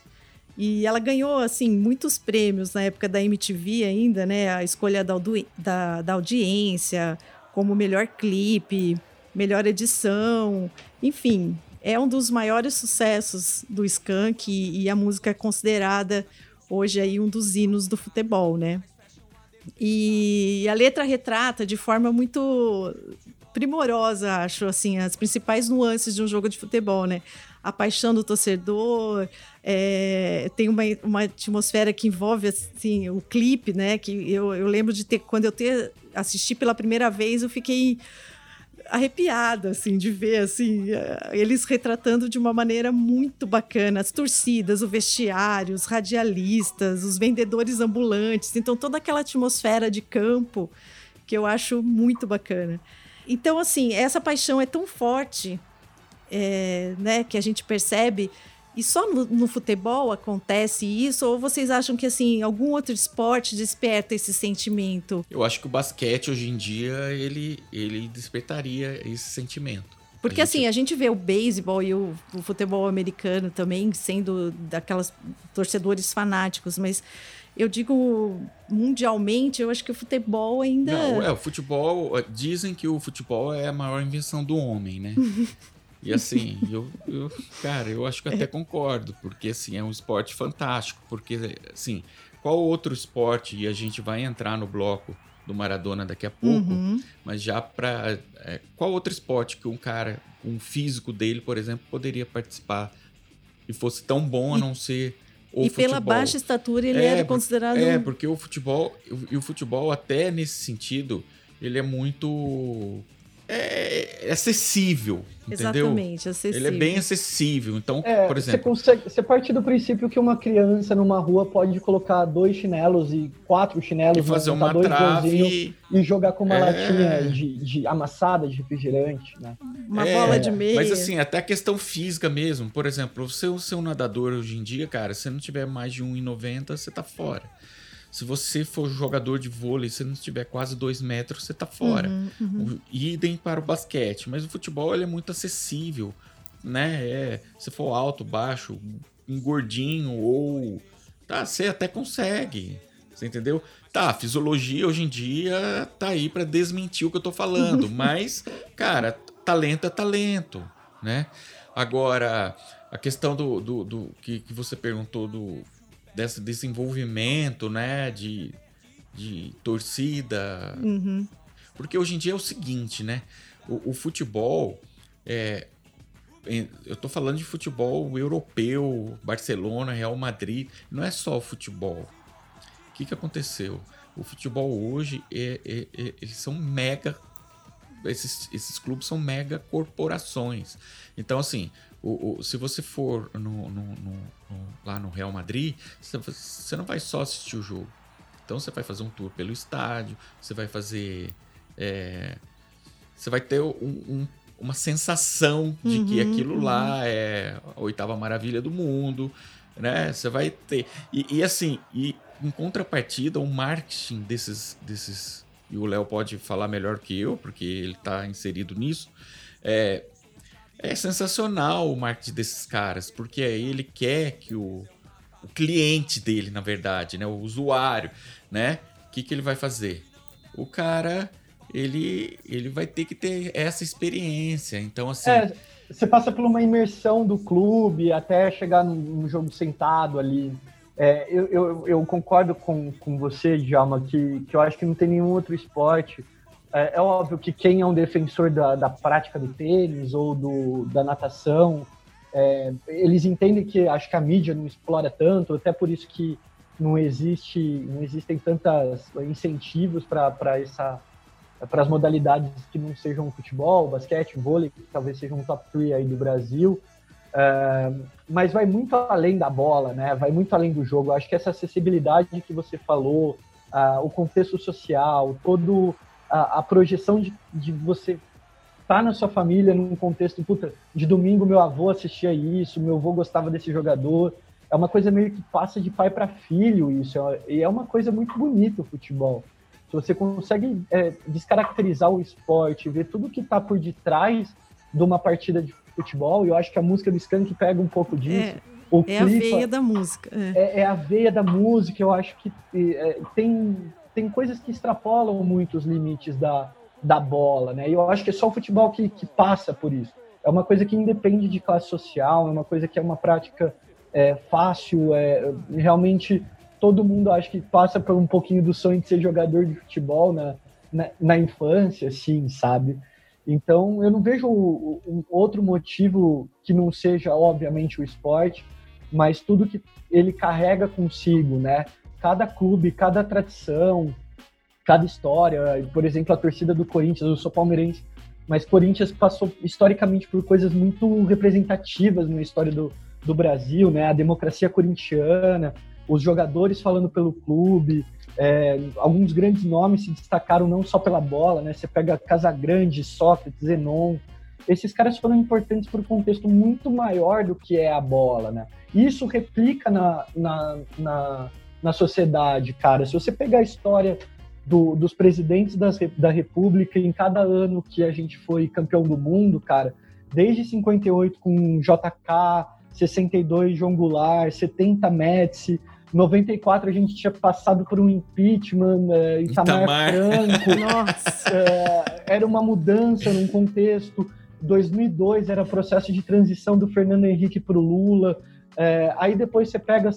e ela ganhou assim muitos prêmios na época da MTV ainda, né? A escolha da, da, da audiência, como melhor clipe, melhor edição, enfim, é um dos maiores sucessos do Skank e, e a música é considerada hoje aí um dos hinos do futebol, né? E a letra retrata de forma muito primorosa, acho, assim, as principais nuances de um jogo de futebol, né? A paixão do torcedor, é, tem uma, uma atmosfera que envolve, assim, o clipe, né? Que eu, eu lembro de ter, quando eu ter, assisti pela primeira vez, eu fiquei arrepiada, assim, de ver, assim, eles retratando de uma maneira muito bacana as torcidas, o vestiário, os radialistas, os vendedores ambulantes, então toda aquela atmosfera de campo que eu acho muito bacana. Então, assim, essa paixão é tão forte, é, né, que a gente percebe e só no, no futebol acontece isso? Ou vocês acham que assim algum outro esporte desperta esse sentimento? Eu acho que o basquete hoje em dia ele, ele despertaria esse sentimento. Porque A assim, gente- a gente vê o beisebol e o, o futebol americano também sendo daquelas torcedores fanáticos, mas eu digo mundialmente, eu acho que o futebol ainda. Não, é, o futebol. Dizem que o futebol é a maior invenção do homem, né? E assim, eu, eu, cara, eu acho que até concordo, porque assim, é um esporte fantástico, porque assim, qual outro esporte, e a gente vai entrar no bloco do Maradona daqui a pouco, Uhum. mas já pra. é, qual outro esporte que um cara, um físico dele, por exemplo, poderia participar e fosse tão bom a não ser o E pela futebol? baixa estatura ele É, era considerado. É, porque o futebol, e o futebol até nesse sentido, ele é muito é, é acessível, entendeu? Exatamente, acessível. Ele é bem acessível. Então, É, por você, exemplo, consegue, você parte do princípio que uma criança numa rua pode colocar dois chinelos e quatro chinelos, e fazer montar uma dois trave, e jogar com uma É. latinha de, de amassada de refrigerante, né? Uma É, bola de meia. Mas assim, até a questão física mesmo. Por exemplo, você ser um nadador hoje em dia, cara, se você não tiver mais de 1,90, você tá fora. Se você for jogador de vôlei, se não tiver quase 2 metros, você tá fora. Uhum, uhum. Idem para o basquete, mas o futebol ele é muito acessível, né? É, se for alto, baixo, um gordinho ou tá, você até consegue. Você entendeu? Tá, a fisiologia hoje em dia tá aí para desmentir o que eu tô falando, mas cara, talento é talento, né? Agora, a questão do, do, do- que, que você perguntou do desse desenvolvimento, né, de, de torcida, Uhum. porque hoje em dia é o seguinte, né? O, o futebol é. Eu tô falando de futebol europeu, Barcelona, Real Madrid. Não é só o futebol. O que, que aconteceu? O futebol hoje, é, é- é- eles são mega. Esses, esses clubes são mega corporações. Então, assim, o, o- se você for no- no- no- lá no Real Madrid, você, não vai só assistir o jogo. Então você vai fazer um tour pelo estádio, você vai fazer. é, você vai ter um- um- uma sensação de que Uhum, aquilo uhum. lá é a oitava maravilha do mundo, né? Você vai ter. E, e assim, e em contrapartida, o marketing desses. desses e o Léo pode falar melhor que eu, porque ele está inserido nisso. É, é sensacional o marketing desses caras, porque ele quer que o, o cliente dele, na verdade, né, o usuário, né, o que, que ele vai fazer? O cara, ele, ele vai ter que ter essa experiência. Então, assim. É, você passa por uma imersão do clube até chegar no, jogo sentado ali. É, eu, eu, eu, concordo com, com você, Djalma, que, que eu acho que não tem nenhum outro esporte. É, é óbvio que quem é um defensor da, da prática do tênis ou do, da natação, é, eles entendem que acho que a mídia não explora tanto, até por isso que não existe, não existem tantos incentivos para essa para as modalidades que não sejam futebol, basquete, vôlei, que talvez sejam um top 3 aí do Brasil, uh, mas vai muito além da bola, né? Vai muito além do jogo. acho que essa acessibilidade que você falou, uh, o contexto social, todo a, a projeção de, de você estar tá na sua família num contexto, puta, de domingo meu avô assistia isso, meu avô gostava desse jogador. É uma coisa meio que passa de pai para filho isso, e é uma coisa muito bonita o futebol. Se você consegue é, descaracterizar o esporte, ver tudo que está por detrás de uma partida de futebol, eu acho que a música do Skank pega um pouco disso. É. O é clipe, a veia da música. É. é. É, a veia da música. Eu acho que é, tem, tem coisas que extrapolam muito os limites da, da bola, né? E eu acho que é só o futebol que, que passa por isso. É uma coisa que independe de classe social, é uma coisa que é uma prática é, fácil, é, realmente todo mundo acho que passa por um pouquinho do sonho de ser jogador de futebol na, na, na infância, assim, sabe? Então, eu não vejo um outro motivo que não seja, obviamente, o esporte, mas tudo que ele carrega consigo, né? Cada clube, cada tradição, cada história. Por exemplo, a torcida do Corinthians, eu sou palmeirense, mas Corinthians passou historicamente por coisas muito representativas na história do, do Brasil, né? A democracia corintiana, os jogadores falando pelo clube, é, alguns grandes nomes se destacaram não só pela bola, né? Você pega Casagrande, Sócrates, Zenon. Esses caras foram importantes por um contexto muito maior do que é a bola, né? Isso replica na, na, na, na sociedade, cara. Se você pegar a história do, dos presidentes das, da República em cada ano que a gente foi campeão do mundo, cara, desde 58 com JK, 62 João Goulart, 70 Médici, 94 a gente tinha passado por um impeachment, é, Itamar, Itamar. Franco. Nossa. É, era uma mudança num contexto. 2002 era processo de transição do Fernando Henrique para o Lula. É, aí depois você pega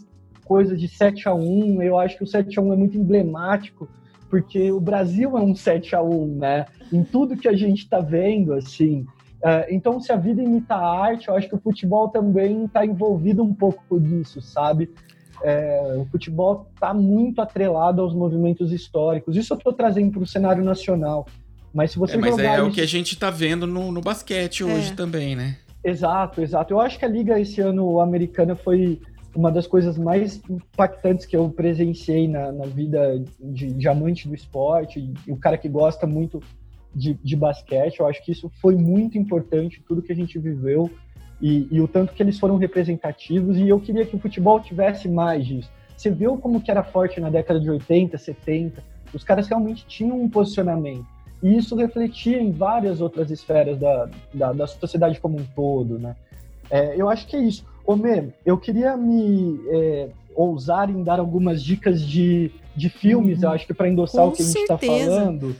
as coisas de 7 a 1 eu acho que o 7 a 1 é muito emblemático, porque o Brasil é um 7 a 1 né? Em tudo que a gente está vendo, assim. É, então, se a vida imita a arte, eu acho que o futebol também está envolvido um pouco disso, sabe? é, o futebol está muito atrelado aos movimentos históricos. Isso eu estou trazendo para o cenário nacional. Mas se você é, mas é isso... o que a gente está vendo no, no basquete hoje é. também, né? Exato, exato. Eu acho que a liga esse ano americana foi uma das coisas mais impactantes que eu presenciei na, na vida de, de, amante do esporte e o cara que gosta muito de, de basquete. Eu acho que isso foi muito importante, tudo que a gente viveu e, e, o tanto que eles foram representativos, e eu queria que o futebol tivesse mais disso. Você viu como que era forte na década de 80, 70, os caras realmente tinham um posicionamento, e isso refletia em várias outras esferas da, da, da sociedade como um todo, né? É, eu acho que é isso. Ô, eu queria me é, ousar em dar algumas dicas de, de filmes, uhum. eu acho que para endossar Com o que a gente está falando.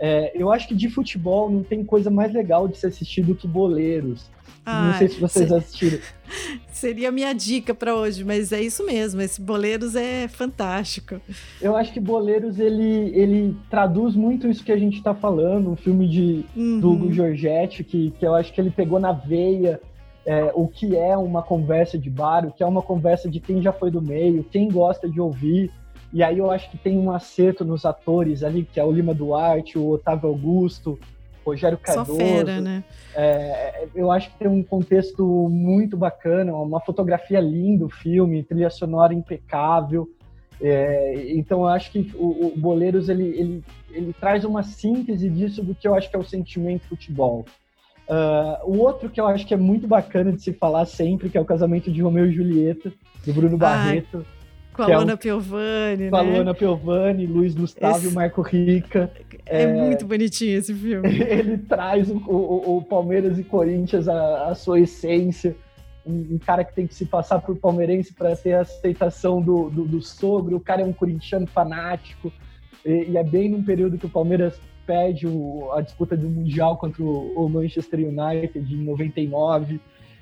É, eu acho que de futebol não tem coisa mais legal de se assistir do que boleiros. Ah, não sei se vocês assistiram. Seria a minha dica para hoje, mas é isso mesmo. Esse Boleiros é fantástico. Eu acho que Boleiros ele, ele traduz muito isso que a gente está falando. Um filme de uhum. do Hugo Giorgetti que, que eu acho que ele pegou na veia é, o que é uma conversa de bar, o que é uma conversa de quem já foi do meio, quem gosta de ouvir. E aí eu acho que tem um acerto nos atores ali, que é o Lima Duarte, o Otávio Augusto, Rogério Cardoso. Só fera, né? É, eu acho que tem um contexto muito bacana, uma fotografia linda, o filme, trilha sonora impecável. É, então eu acho que o, o Boleiros ele, ele, ele traz uma síntese disso do que eu acho que é o sentimento futebol. Uh, o outro que eu acho que é muito bacana de se falar sempre, que é o casamento de Romeu e Julieta, do Bruno Barreto. Com a Que é um- Luana Piovani, Com a né? Luana Piovani, Luiz Gustavo e Esse- o Marco Rica. É, muito bonitinho esse filme. Ele traz o, o- o Palmeiras e Corinthians a, a sua essência. Um, um cara que tem que se passar por palmeirense para ter a aceitação do, do, do sogro. O cara é um corintiano fanático. E, e é bem num período que o Palmeiras perde o- a disputa do Mundial contra o, o Manchester United em 99.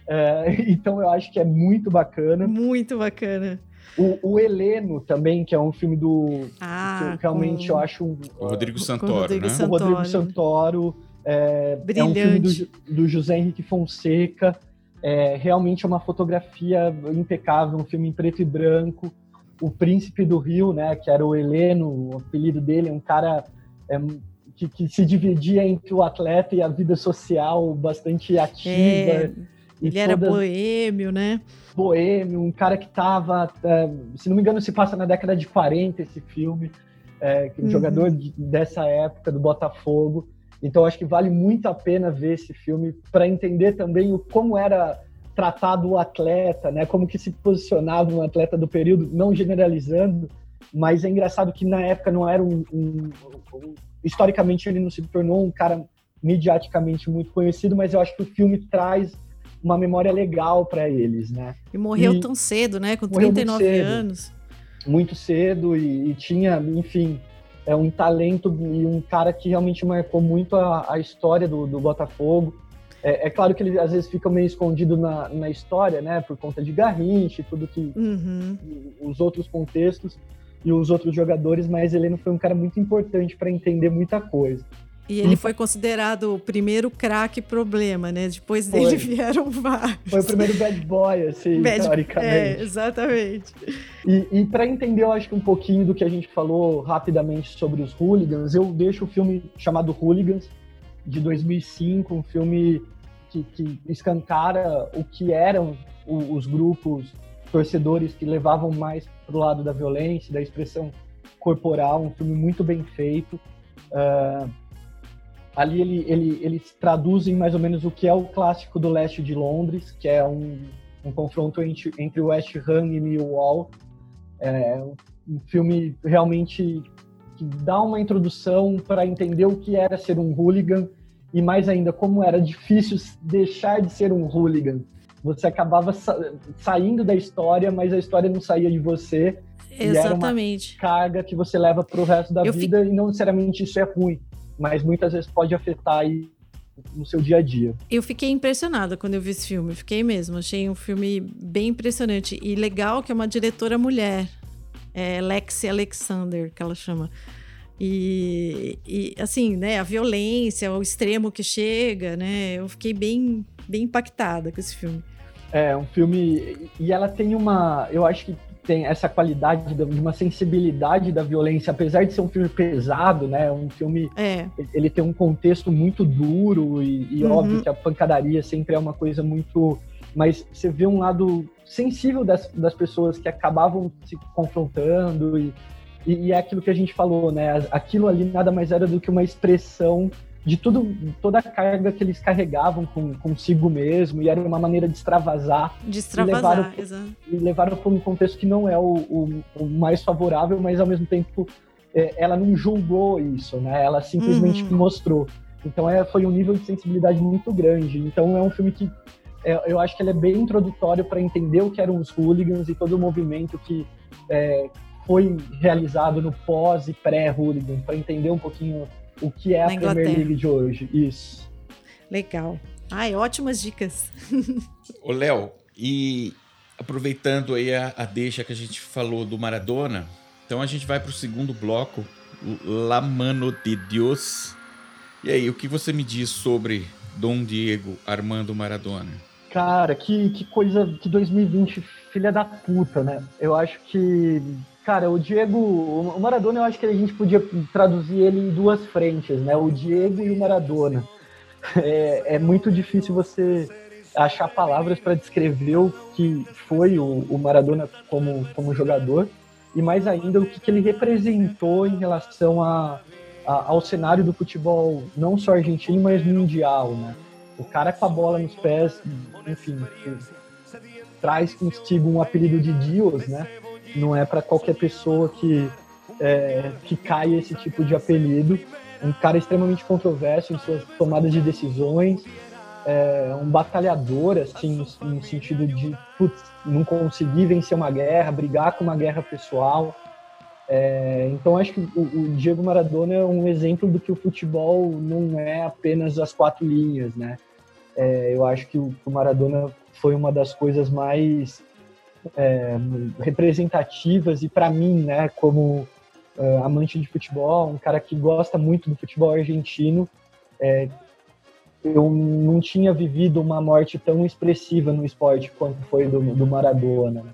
É, então eu acho que é muito bacana. Muito bacana. O, o Heleno também, que é um filme do. Ah, que eu realmente com- eu acho um, O Rodrigo Santoro, Rodrigo né? San- o Rodrigo Santoro. Santoro. É, é um filme do, do José Henrique Fonseca. É, realmente é uma fotografia impecável, um filme em preto e branco. O Príncipe do Rio, né, que era o Heleno, o apelido dele, é um cara é, que, que se dividia entre o atleta e a vida social bastante ativa. É, ele era boêmio, né? boêmio, um cara que tava, é, se não me engano, se passa na década de 40 esse filme, é um Uhum. jogador de- dessa época do Botafogo. Então acho que vale muito a pena ver esse filme para entender também o como era tratado o atleta, né? Como que se posicionava um atleta do período, não generalizando, mas é engraçado que na época não era um, um- um- historicamente ele não se tornou um cara mediaticamente muito conhecido, mas eu acho que o filme traz uma memória legal para eles, né? E morreu E- tão cedo, né? Com Morreu muito 39 cedo. anos. muito cedo e, e tinha, enfim, é um talento e um cara que realmente marcou muito a, a história do, do Botafogo. É, é claro que ele às vezes fica meio escondido na, na história, né, por conta de Garrincha e tudo que Uhum. os outros contextos e os outros jogadores, mas ele não foi um cara muito importante para entender muita coisa. E ele foi considerado o primeiro craque problema, né? Depois Foi. dele vieram vários. Foi o primeiro bad boy, assim, Bad- teoricamente. É, exatamente. E, e para entender, eu acho que um pouquinho do que a gente falou rapidamente sobre os Hooligans, eu deixo o filme chamado Hooligans, de 2005, um filme que, que escancara o que eram os grupos torcedores que levavam mais pro lado da violência, da expressão corporal, um filme muito bem feito. Ah, ali ele, ele, eles traduzem mais ou menos o que é o clássico do leste de Londres, que é um, um confronto entre, entre West Ham e Millwall. É um filme realmente que dá uma introdução para entender o que era ser um hooligan e mais ainda como era difícil deixar de ser um hooligan. Você acabava sa- saindo da história, mas a história não saía de você. era uma- Exatamente. Carga que você leva para o resto da Eu fi- vida e não necessariamente isso é ruim, mas muitas vezes pode afetar aí no seu dia a dia. Eu fiquei impressionada quando eu vi esse filme. Fiquei mesmo. Achei um filme bem impressionante. E legal que é uma diretora mulher. É Lexi Alexander, que ela chama. E, e, assim, né, a violência, o extremo que chega, né? Eu fiquei bem, bem impactada com esse filme. É um filme e ela tem uma, eu acho que tem essa qualidade da- de uma sensibilidade da violência, apesar de ser um filme pesado, né? Um filme É, ele tem um contexto muito duro e, e Uhum. óbvio que a pancadaria sempre é uma coisa muito. Mas você vê um lado sensível das, das pessoas que acabavam se confrontando e, e, e é aquilo que a gente falou, né? Aquilo ali nada mais era do que uma expressão de tudo, toda a carga que eles carregavam com, consigo mesmo e era uma maneira de extravasar de extravasar, levaram- e levaram para um contexto que não é o, o- o mais favorável, mas ao mesmo tempo é, ela não julgou isso, né? Ela simplesmente Uhum. mostrou. Então é, foi um nível de sensibilidade muito grande. Então é um filme que é, eu acho que ele é bem introdutório para entender o que eram os hooligans e todo o movimento que é, foi realizado no pós e pré-hooligan, para entender um pouquinho o que é Na a Premier Inglaterra. League de hoje. Isso. Legal. Ai, ótimas dicas. Ô, Léo, e aproveitando aí a, a deixa que a gente falou do Maradona, então a gente vai para o segundo bloco, o La Mano de Dios. E aí, o que você me diz sobre Dom Diego Armando Maradona? Cara, que, que coisa que 2020, filha da puta, né? Eu acho que, cara, o Diego, o Maradona, eu acho que a gente podia traduzir ele em duas frentes, né? O Diego e o Maradona. É, é muito difícil você achar palavras para descrever o que foi o, o Maradona como, como jogador e mais ainda o que, que ele representou em relação a, a- ao cenário do futebol, não só argentino, mas mundial, né? O cara com a bola nos pés, enfim, traz consigo um apelido de Dios, né? Não é para qualquer pessoa que, é, que cai esse tipo de apelido. Um cara extremamente controverso em suas tomadas de decisões, é, um batalhador, assim, no, sentido de putz, não conseguir vencer uma guerra, brigar com uma guerra pessoal. É, então acho que o, o, Diego Maradona é um exemplo do que o futebol não é apenas as quatro linhas, né? É, eu acho que o, o, Maradona foi uma das coisas mais é, representativas e para mim, né, como é, amante de futebol, um cara que gosta muito do futebol argentino, é, eu não tinha vivido uma morte tão expressiva no esporte quanto foi do, do Maradona.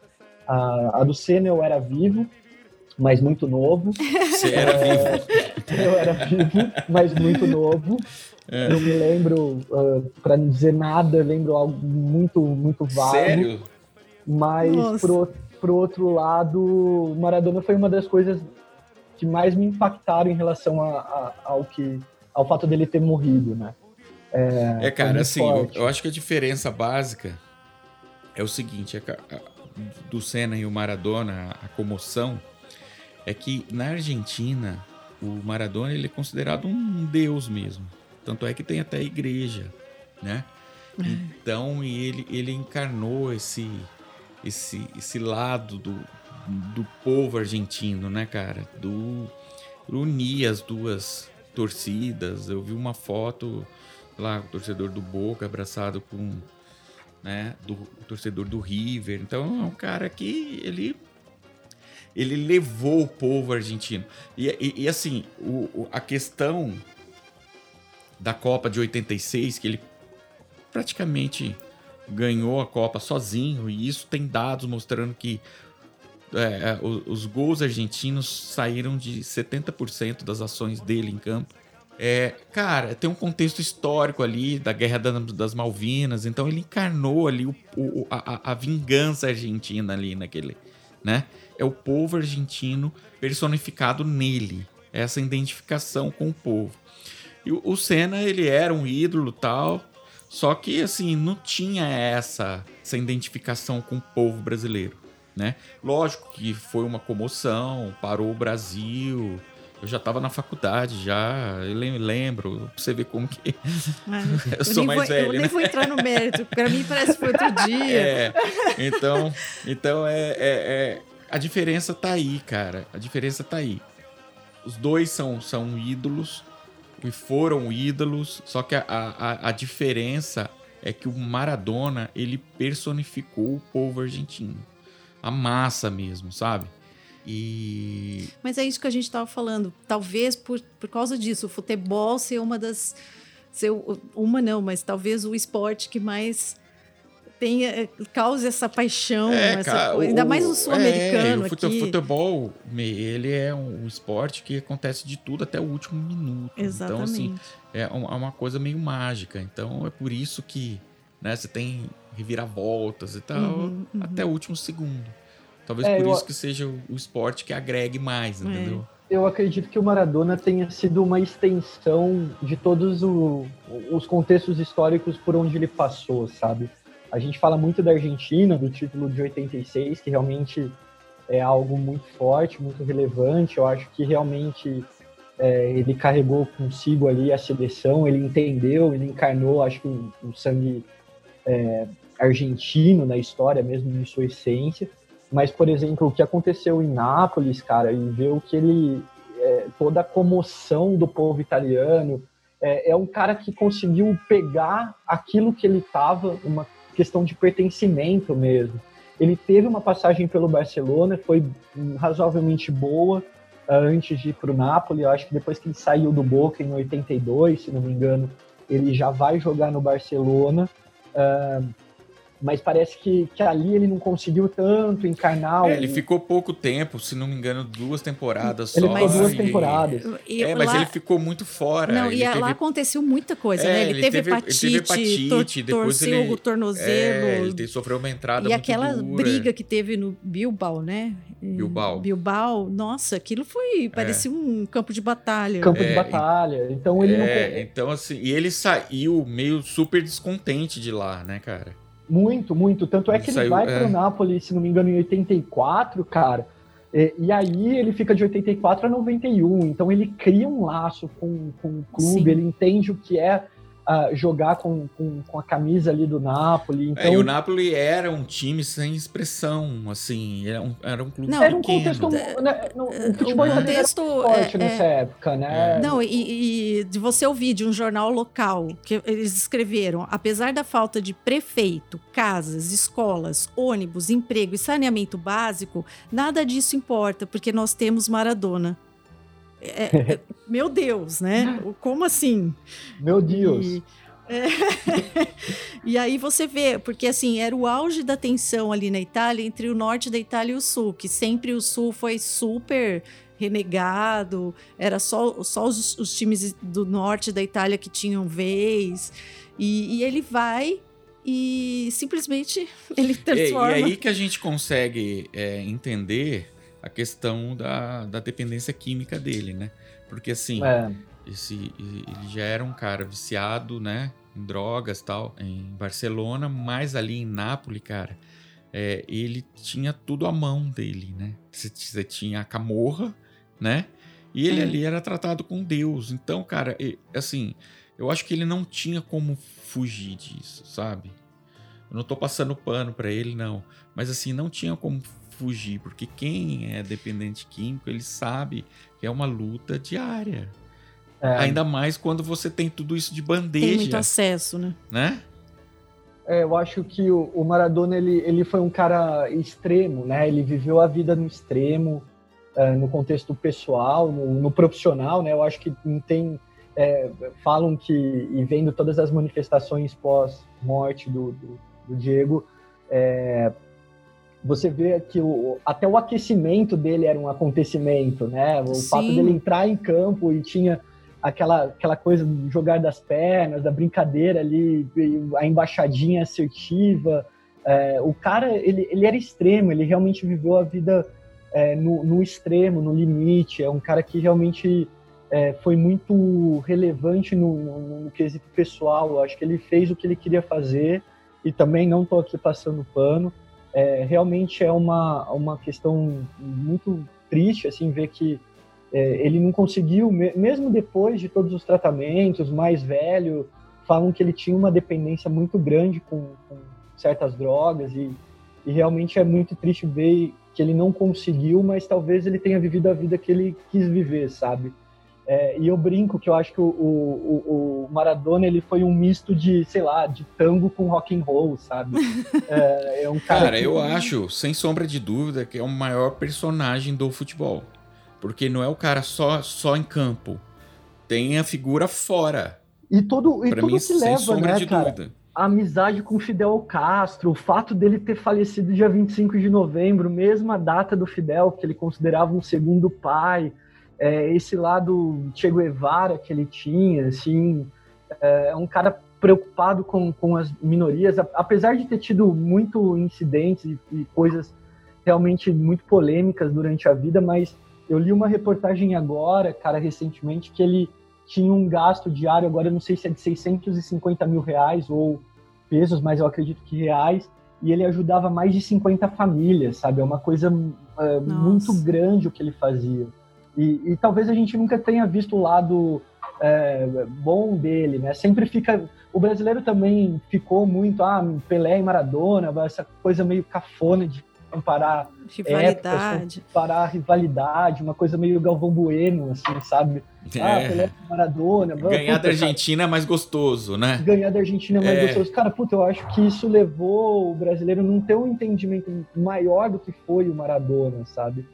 A, a do Senna eu era vivo, mas muito novo. Você era é, vivo. Eu era vivo, mas muito novo. É. Eu me lembro, uh, para não dizer nada, lembro algo muito, muito vago. Sério? Mas, pro, pro outro lado, Maradona foi uma das coisas que mais me impactaram em relação a, a, ao que ao fato dele ter morrido, né? É, é cara, assim, eu, eu, acho que a diferença básica é o seguinte, é a, do Senna e o Maradona, a comoção, é que na Argentina o Maradona ele é considerado um deus mesmo. Tanto é que tem até igreja, né? É. Então ele, ele encarnou esse, esse, esse lado do, do povo argentino, né, cara? Do unir as duas torcidas. Eu vi uma foto lá, o torcedor do Boca abraçado com né, do torcedor do River. Então é um cara que ele ele levou o povo argentino. E, e, e assim, o, a questão da Copa de 86, que ele praticamente ganhou a Copa sozinho, e isso tem dados mostrando que é, é os, os gols argentinos saíram de 70% das ações dele em campo. É, cara, tem um contexto histórico ali da Guerra das Malvinas, então ele encarnou ali o, o, a, a vingança argentina ali naquele, né? É o povo argentino personificado nele, essa identificação com o povo. E o, o Senna, ele era um ídolo tal, só que assim, não tinha essa, essa identificação com o povo brasileiro, né? Lógico que foi uma comoção, parou o Brasil, eu já estava na faculdade, já. Eu lembro. Pra você ver como que. eu, eu sou mais vou, velho. Eu né? nem vou entrar no mérito. Para mim parece que foi outro dia. É. Então, então é, é, é, a diferença tá aí, cara. A diferença tá aí. Os dois são, são ídolos e foram ídolos. Só que a, a, a diferença é que o Maradona ele personificou o povo argentino. A massa mesmo, sabe? E... Mas é isso que a gente estava falando. Talvez por, por causa disso, o futebol ser uma das. Ser uma não, mas talvez o esporte que mais tenha, eh, cause essa paixão, é, essa cara, coisa. ainda mais o sul-americano. É, o aqui. futebol, ele é um esporte que acontece de tudo até o último minuto. Exatamente. Então, assim, é, é uma coisa meio mágica. Então, é por isso que né, você tem reviravoltas e tal, uhum, uhum. até o último segundo. Talvez é, por eu... isso que seja o esporte que agregue mais, é. entendeu? Eu acredito que o Maradona tenha sido uma extensão de todos o, os contextos históricos por onde ele passou, sabe? A gente fala muito da Argentina, do título de 86, que realmente é algo muito forte, muito relevante. Eu acho que realmente é, ele carregou consigo ali a seleção, ele entendeu, ele encarnou, acho que o, o sangue é, argentino na história mesmo, em sua essência. Mas, por exemplo, o que aconteceu em Nápoles, cara, e ver o que ele. É, toda a comoção do povo italiano. É, é, um cara que conseguiu pegar aquilo que ele estava, uma questão de pertencimento mesmo. Ele teve uma passagem pelo Barcelona, foi razoavelmente boa uh, antes de ir para o Napoli. Eu acho que depois que ele saiu do Boca em 82, se não me engano, ele já vai jogar no Barcelona. Uh, mas parece que, que ali ele não conseguiu tanto encarnar. É, ele ficou pouco tempo, se não me engano, duas temporadas ele só. Ele ficou duas temporadas. E, é, mas lá... ele ficou muito fora. Não, ele e teve... lá aconteceu muita coisa, é, né? Ele, ele teve, hepatite, ele teve hepatite tor torceu ele, o tornozelo. É, ele sofreu uma entrada E aquela dura. briga que teve no Bilbao, né? Bilbao. Bilbao, nossa, aquilo foi, parecia é. um campo de batalha. Campo de é, batalha. Então ele é, não... Então assim, e ele saiu meio super descontente de lá, né, cara? Muito, muito. Tanto é que ele Saiu- vai é. pro Napoli, se não me engano, em 84, cara. E, e aí ele fica de 84 a 91. Então ele cria um laço com, com o clube, Sim. ele entende o que é ah, jogar com, com, com a camisa ali do Napoli. Então, É, e o Napoli era um time sem expressão, assim, era um, era um clube Não, era um contexto. Né, no, o O futebol era contexto forte é- nessa é- época, né? Não, e, e de você ouvir de um jornal local que eles escreveram, apesar da falta de prefeito, casas, escolas, ônibus, emprego e saneamento básico, nada disso importa, porque nós temos Maradona. É- é- meu Deus, né? Como assim? Meu Deus. E, é, e aí você vê, porque assim, era o auge da tensão ali na Itália entre o norte da Itália e o sul, que sempre o sul foi super renegado, era só, só os, os times do norte da Itália que tinham vez, e, e ele vai e simplesmente ele E, e transforma. aí que a gente consegue é, entender a questão da, da dependência química dele, né? Porque assim, É, esse, ele já era um cara viciado, né? Em drogas e tal, em Barcelona, mas ali em Nápoles, cara, é, ele tinha tudo à mão dele, né? Você, tinha a camorra, né? E ele ali era tratado com Deus. Então, cara, assim, eu acho que ele não tinha como fugir disso, sabe? Eu não tô passando pano pra ele, não. Mas assim, não tinha como fugir, porque quem é dependente químico, ele sabe que é uma luta diária. é. Ainda mais quando você tem tudo isso de Tem muito bandeja, acesso, né? né? É, eu acho que o, o Maradona ele, ele foi um cara extremo, né? Ele viveu a vida no extremo, é, no contexto pessoal, no, no profissional, né? Eu acho que não tem é, falam que e vendo todas as manifestações pós-morte do, do, do Diego, é, você vê que o, até o aquecimento dele era um acontecimento, né? O Sim. fato dele entrar em campo e tinha aquela, aquela coisa do jogar das pernas, da brincadeira ali, a embaixadinha assertiva. É, o cara, ele, ele era extremo, ele realmente viveu a vida é, no, no extremo, no limite. É um cara que realmente é, foi muito relevante no, no, no quesito pessoal. Eu acho que ele fez o que ele queria fazer e também não estou aqui passando pano. É, realmente é uma, uma questão muito triste, assim, ver que é, ele não conseguiu, me- mesmo depois de todos os tratamentos, mais velho, falam que ele tinha uma dependência muito grande com, com certas drogas e, e realmente é muito triste ver que ele não conseguiu, mas talvez ele tenha vivido a vida que ele quis viver, sabe? É, e eu brinco que eu acho que o, o, o- Maradona ele foi um misto de, sei lá, de tango com rock and roll, sabe? É, é um cara, Cara, que- eu acho, sem sombra de dúvida, que é o maior personagem do futebol. Porque não é o cara só, só em campo. Tem a figura fora. E, todo, e Pra tudo mim, que sem leva, sombra né, de cara? dúvida. a amizade com Fidel Castro, o fato dele ter falecido dia 25 de novembro, mesma data do Fidel, que ele considerava um segundo pai, é, esse lado Che Guevara que ele tinha, assim, é, é um cara preocupado com, com as minorias, apesar de ter tido muito incidentes e, e coisas realmente muito polêmicas durante a vida, mas eu li uma reportagem agora, cara, recentemente, que ele tinha um gasto diário, agora eu não sei se é de 650 mil reais ou pesos, mas eu acredito que reais, e ele ajudava mais de 50 famílias, sabe? É uma coisa é, muito grande o que ele fazia. E, e talvez a gente nunca tenha visto o lado é, bom dele, né? Sempre fica. O brasileiro também ficou muito, ah, Pelé e Maradona, essa coisa meio cafona de comparar Rivalidade. épocas, comparar rivalidade, uma coisa meio Galvão Bueno, assim, sabe? Ah, É. Pelé e Maradona. Ganhar puta, da cara, Argentina é mais gostoso, né? ganhar da Argentina é mais É. gostoso. Cara, puta, eu acho que isso levou o brasileiro a não ter um entendimento maior do que foi o Maradona, sabe?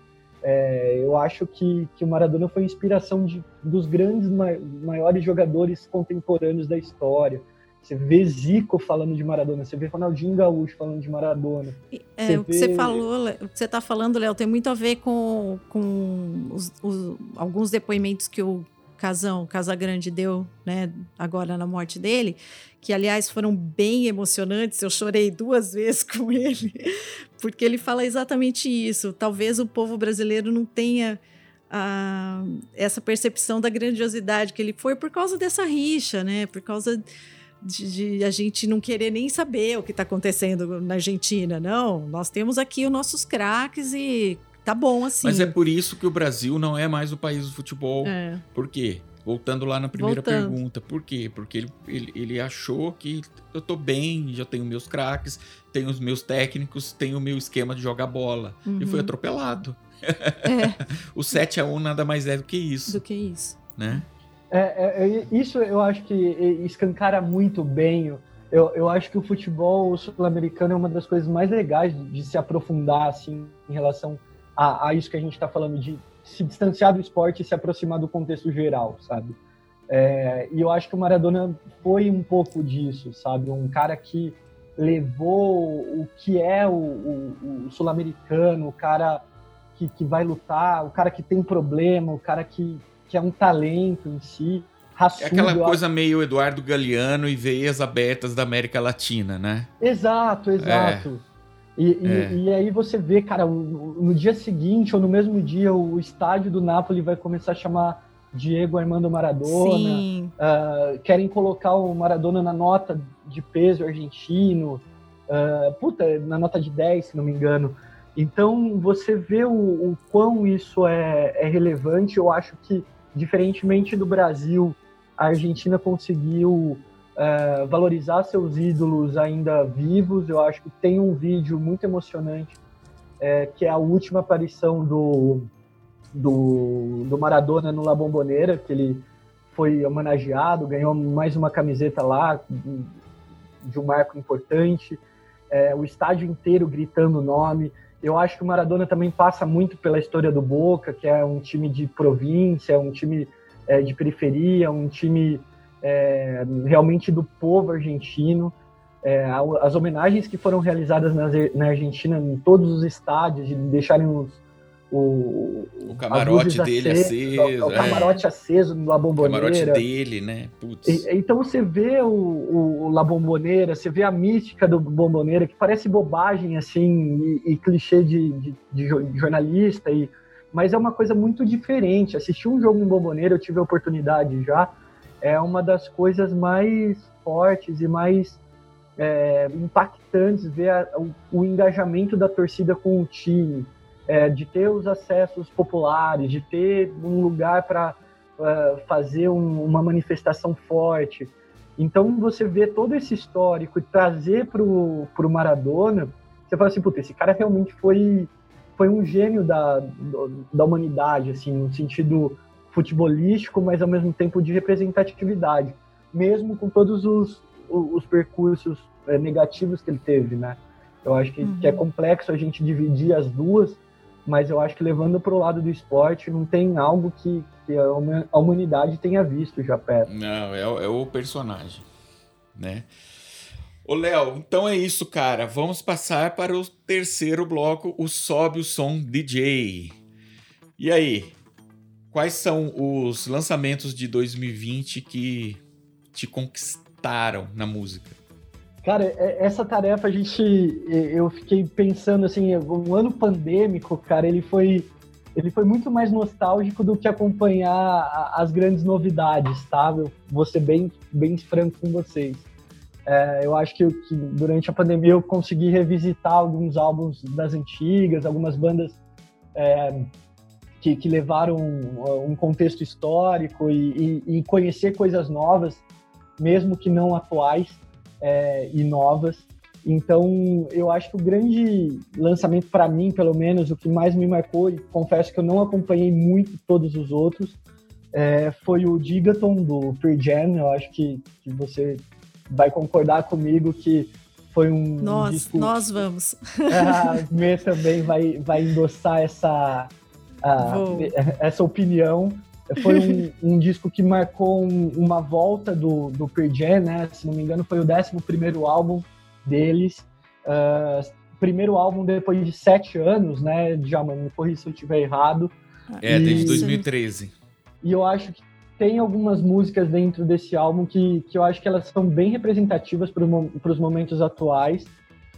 É, eu acho que, que o Maradona foi inspiração de, dos grandes, ma- maiores jogadores contemporâneos da história. Você vê Zico falando de Maradona, você vê Ronaldinho Gaúcho falando de Maradona. É, Você o que você vê- falou, Lé- o que você está falando, Léo, tem muito a ver com, com os- os- alguns depoimentos que o Casão, Casagrande deu, né, agora na morte dele, que aliás foram bem emocionantes. Eu chorei duas vezes com ele, porque ele fala exatamente isso. Talvez o povo brasileiro não tenha ah, essa percepção da grandiosidade que ele foi por causa dessa rixa, né? Por causa de, de a gente não querer nem saber o que está acontecendo na Argentina. Não, nós temos aqui os nossos craques e tá bom assim. Mas é por isso que o Brasil não é mais o país do futebol. É. Por quê? Voltando lá na primeira Voltando. pergunta, por quê? Porque ele, ele, ele achou que eu tô bem, já tenho meus craques, tenho os meus técnicos, tenho o meu esquema de jogar bola. E Uhum. foi atropelado. É, O 7 a 1 nada mais é do que isso, do que isso. né? É, é, é, isso eu acho que escancara muito bem. Eu, eu acho que o futebol sul-americano é uma das coisas mais legais de se aprofundar assim, em relação a, a isso que a gente está falando, de se distanciar do esporte e se aproximar do contexto geral, sabe? É, e eu acho que o Maradona foi um pouco disso, sabe? Um cara que levou o que é o, o- o sul-americano, o cara que, que vai lutar, o cara que tem problema, o cara que, que é um talento em si, É raçudo. aquela eu coisa meio Eduardo Galeano e veias abertas da América Latina, né? Exato, exato. E, e- É. e aí você vê, cara, no dia seguinte ou no mesmo dia, o estádio do Napoli vai começar a chamar Diego Armando Maradona. Sim. Ah, querem colocar o Maradona na nota de peso argentino. ah, puta, na nota de 10, se não me engano. Então você vê o, o quão isso é, é relevante. Eu acho que, diferentemente do Brasil, a Argentina conseguiu ah, valorizar seus ídolos ainda vivos. Eu acho que tem um vídeo muito emocionante, eh, que é a última aparição do, do, do Maradona no La Bombonera, que ele foi homenageado, ganhou mais uma camiseta lá de um marco importante, é, o estádio inteiro gritando o nome. Eu acho que o Maradona também passa muito pela história do Boca, que é um time de província, um time é, de periferia, um time é, realmente do povo argentino. É, as homenagens que foram realizadas na, na Argentina em todos os estádios, de deixarem os, o, O camarote dele acesas, aceso. o, o é. camarote aceso na O camarote bomboneira. dele, né? E- Então você vê o, o, o La Bombonera, você vê a mística do Bomboneira, que parece bobagem assim e, e clichê de, de, de jornalista, e, mas é uma coisa muito diferente. Assistir um jogo em Bomboneira, eu tive a oportunidade já, é uma das coisas mais fortes e mais é, impactantes ver a- o, o engajamento da torcida com o time, é, de ter os acessos populares, de ter um lugar para uh, fazer um- uma manifestação forte. Então você vê todo esse histórico e trazer para o Maradona, você fala assim, puta, esse cara realmente foi, foi um gênio da, da humanidade, assim, no sentido futebolístico, mas ao mesmo tempo de representatividade, mesmo com todos os, os percursos eh, negativos que ele teve, né? Eu acho que, Uhum. que é complexo a gente dividir as duas, mas eu acho que levando para o lado do esporte não tem algo que, que a huma- a humanidade tenha visto já perto. Não, é, o- é o personagem, né? Ô, Léo, então é isso, cara. Vamos passar para o terceiro bloco, o Sobe o Som DJ. E aí, quais são os lançamentos de 2020 que te conquistaram na música? Cara, é- essa tarefa a gente, eu fiquei pensando assim, um ano pandêmico, cara, ele foi, ele foi muito mais nostálgico do que acompanhar as grandes novidades, tá? Eu vou ser bem, bem franco com vocês. É, eu acho que, que durante a pandemia eu consegui revisitar alguns álbuns das antigas, algumas bandas é, que, que levaram um contexto histórico e, e- e conhecer coisas novas, mesmo que não atuais é, e novas. Então, eu acho que o grande lançamento para mim, pelo menos, o que mais me marcou, e confesso que eu não acompanhei muito todos os outros, é, foi o Gigaton do Pearl Jam. Eu acho que, que você vai concordar comigo que foi um Nós, disco nós vamos. a Mê também vai, vai endossar essa, a- Vou. essa opinião. Foi um, um disco que marcou um- uma volta do, do Pearl Jam, né? Se não me engano, foi o 11 álbum deles. Ah, primeiro álbum depois de sete anos, né? Djalma, me corrija se eu estiver errado. É, desde Isso. 2013. E eu acho que tem algumas músicas dentro desse álbum que, que eu acho que elas são bem representativas para os momentos atuais.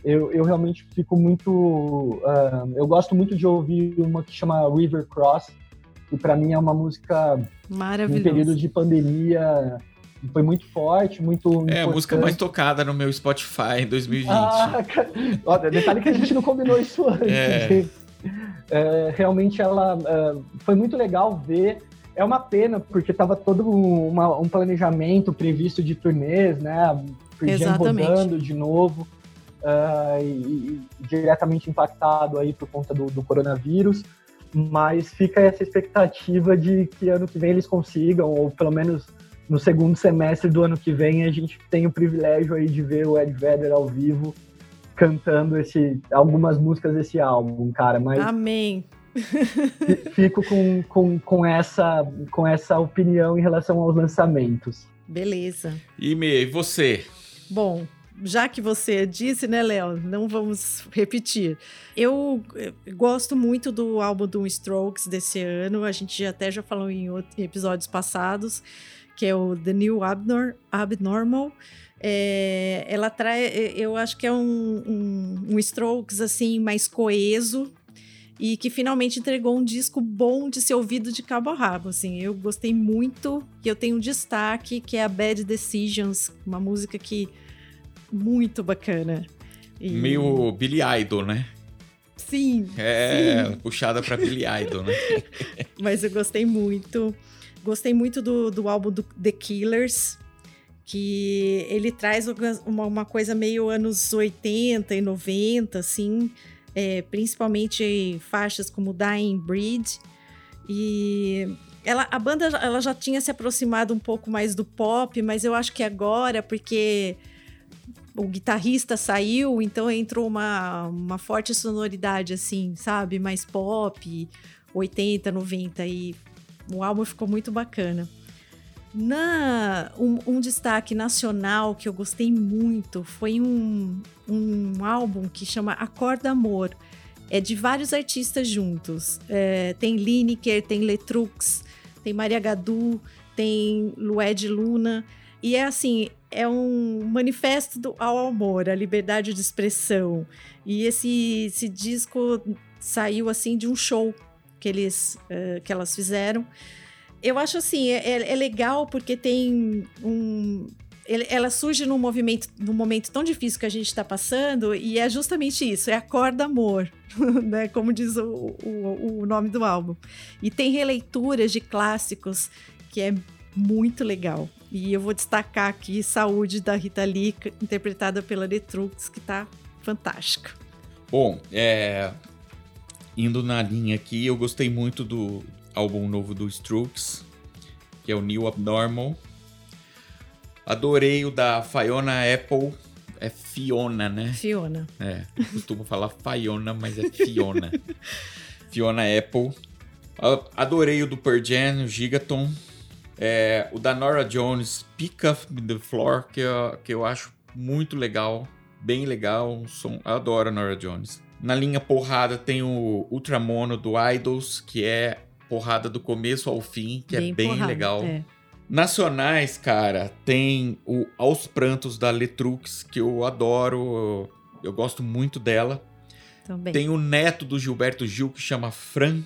Eu, eu realmente fico muito. ah, eu gosto muito de ouvir uma que chama River Cross, que para mim é uma música em Maravilhoso. período de pandemia foi muito forte, muito. É a importante. música mais tocada no meu Spotify em 2020. Ah, cara, detalhe que a gente não combinou isso antes. É. É, realmente ela é, foi muito legal ver. É uma pena, porque estava todo um, uma- um planejamento previsto de turnês, né? Exatamente. rodando de novo. É, e, e diretamente impactado aí por conta do, do coronavírus, mas fica essa expectativa de que ano que vem eles consigam, ou pelo menos no segundo semestre do ano que vem a gente tem o privilégio aí de ver o Ed Vedder ao vivo cantando esse, algumas músicas desse álbum, cara, mas Amém. fi- fico com, com, com, essa, com essa opinião em relação aos lançamentos. Beleza. E me, e você? Bom, já que você disse, né, Léo, não vamos repetir. Eu gosto muito do álbum do Strokes desse ano, a gente até já falou em episódios passados, que é o The New Abnor- Abnormal. É, ela traz, eu acho que é um, um, um Strokes assim mais coeso e que finalmente entregou um disco bom de ser ouvido de cabo a rabo. Assim, eu gostei muito e eu tenho um destaque que é a Bad Decisions, uma música que muito bacana. E- Meio Billy Idol, né? sim, É, puxada pra Billy Idol, né? mas eu gostei muito. Gostei muito do, do álbum do The Killers, que ele traz uma, uma coisa meio anos 80 e 90, assim, é, principalmente faixas como Dying Breed. E ela, a banda ela já tinha se aproximado um pouco mais do pop, mas eu acho que agora, porque o guitarrista saiu, então entrou uma, uma forte sonoridade, assim, sabe? Mais pop, 80, 90, e o álbum ficou muito bacana. Na, um, um destaque nacional que eu gostei muito foi um, um álbum que chama Acorda Amor. É de vários artistas juntos. É, tem Lineker, tem Letrux, tem Maria Gadu, tem Lued Luna. E é assim, é um manifesto ao amor, à liberdade de expressão. E esse, esse disco saiu assim de um show que eles eh, que elas fizeram. Eu acho assim, é, é legal porque tem um. Ela surge num movimento, num momento tão difícil que a gente está passando, e é justamente isso, é acorda amor, né? Como diz o, o, o nome do álbum. E tem releituras de clássicos que é muito legal. E eu vou destacar aqui Saúde da Rita Lee, interpretada pela Letrux, que tá fantástica. Bom, é, indo na linha aqui, eu gostei muito do álbum novo do Strokes, que é o New Abnormal. Adorei o da Fiona Apple. É Fiona, né? Fiona. É, costumo falar Fiona, mas é Fiona. Fiona Apple. A- Adorei o do Pearl Jam, o Gigaton. É, o da Nora Jones, Pick Up the Floor, que eu, que eu acho muito legal. Bem legal. Um som, eu adoro a Nora Jones. Na linha porrada tem o Ultramono do Idols, que é porrada do começo ao fim, que é bem porrada, legal. é. Nacionais, cara, tem o Aos Prantos da Letrux, que eu adoro, eu, eu gosto muito dela. Também. Tem o neto do Gilberto Gil, que chama Fran,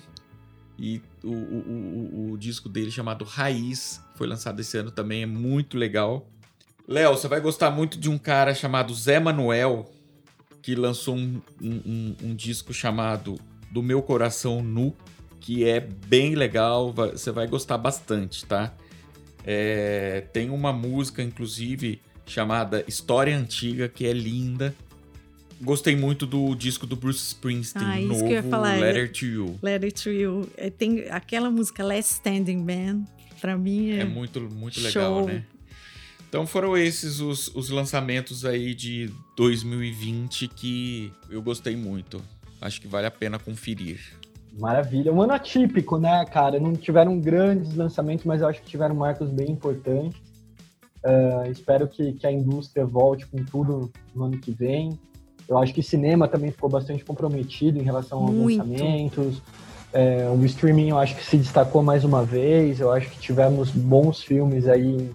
e o, o, o, disco dele chamado Raiz, foi lançado esse ano também, é muito legal. Léo, você vai gostar muito de um cara chamado Zé Manuel, que lançou um, um, um- um disco chamado Do Meu Coração Nu, que é bem legal, você vai gostar bastante, tá? É, tem uma música, inclusive, chamada História Antiga, que é linda. Gostei muito do disco do Bruce Springsteen, Ah, isso novo que eu ia falar, Letter to You. Let It To You. É, Tem aquela música Last Standing Man, pra mim é, É muito, muito legal, show. né? Então foram esses os, os lançamentos aí de 2020 que eu gostei muito. Acho que vale a pena conferir. Maravilha. Um ano atípico, né, cara? Não tiveram grandes lançamentos, mas eu acho que tiveram marcos bem importantes. Ah, espero que, que a indústria volte com tudo no ano que vem. Eu acho que cinema também ficou bastante comprometido em relação aos Muito. lançamentos. É, o streaming eu acho que se destacou mais uma vez. Eu acho que tivemos bons filmes aí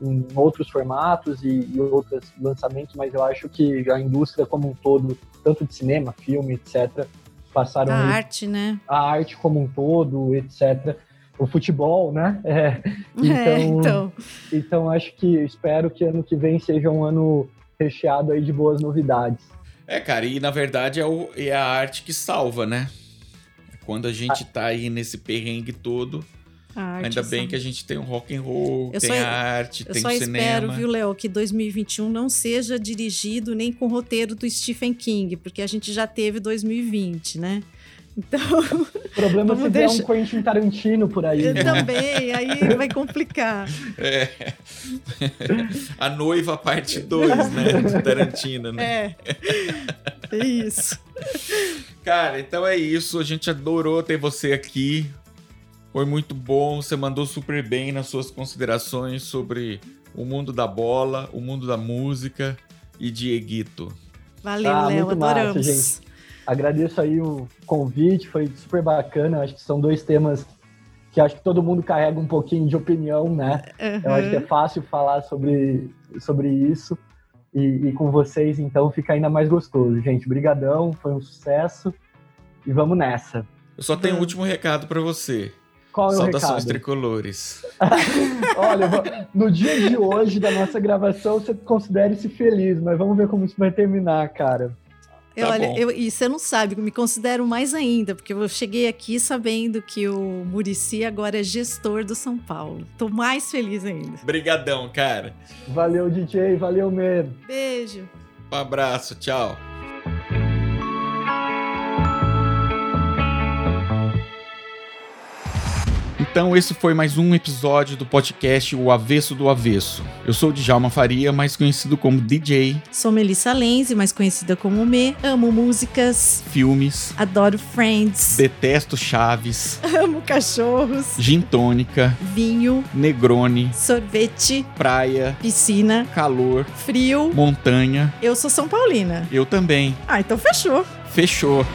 em, outros formatos e, e outros lançamentos, mas eu acho que a indústria como um todo, tanto de cinema, filme, etc., passaram a aí arte, né? a arte como um todo, etc. o futebol, né? É, É, então, então. então acho que espero que ano que vem seja um ano recheado aí de boas novidades. É, cara, e na verdade é, o- é a arte que salva, né? Quando a gente tá aí nesse perrengue todo, ainda bem só- que a gente tem o rock and roll, Eu tem só- a arte, Eu tem só o espero, cinema. viu, Léo, que 2021 não seja dirigido nem com o roteiro do Stephen King, porque a gente já teve 2020, né? Então, O problema é se vier deixar- um Quentin Tarantino por aí. eu né? também, aí vai complicar. É. a noiva parte 2, né? De Tarantino, né? É. É isso. Cara, então é isso. A gente adorou ter você aqui. Foi muito bom. Você mandou super bem nas suas considerações sobre o mundo da bola, o mundo da música e Dieguito. Valeu, Ah, Léo, massa, adoramos. gente. Agradeço aí o convite, foi super bacana. Acho que são dois temas que acho que todo mundo carrega um pouquinho de opinião, né? Eu acho que é fácil falar sobre, sobre isso. E, e com vocês, então, fica ainda mais gostoso. Gente, brigadão, foi um sucesso. E vamos nessa. Eu só tenho um último recado pra você. Qual é o Saudações recado? tricolores. Olha, no dia de hoje da nossa gravação, você considere-se feliz, mas vamos ver como isso vai terminar, cara. Eu, Tá olha, eu, e você não sabe, me considero mais ainda, porque eu cheguei aqui sabendo que o Murici agora é gestor do São Paulo. Tô mais feliz ainda. Brigadão, cara. Valeu, DJ, valeu mesmo. Beijo. Um abraço, tchau. Então, esse foi mais um episódio do podcast O Avesso do Avesso. Eu sou o Djalma Faria, mais conhecido como DJ, Sou Melissa Lenze, mais conhecida como Me. Amo músicas, filmes, adoro Friends, detesto Chaves, amo cachorros, gin tônica, vinho, Negroni, sorvete, praia, piscina, calor, frio. montanha. Eu sou São Paulina. Eu também. Ah, então fechou. Fechou.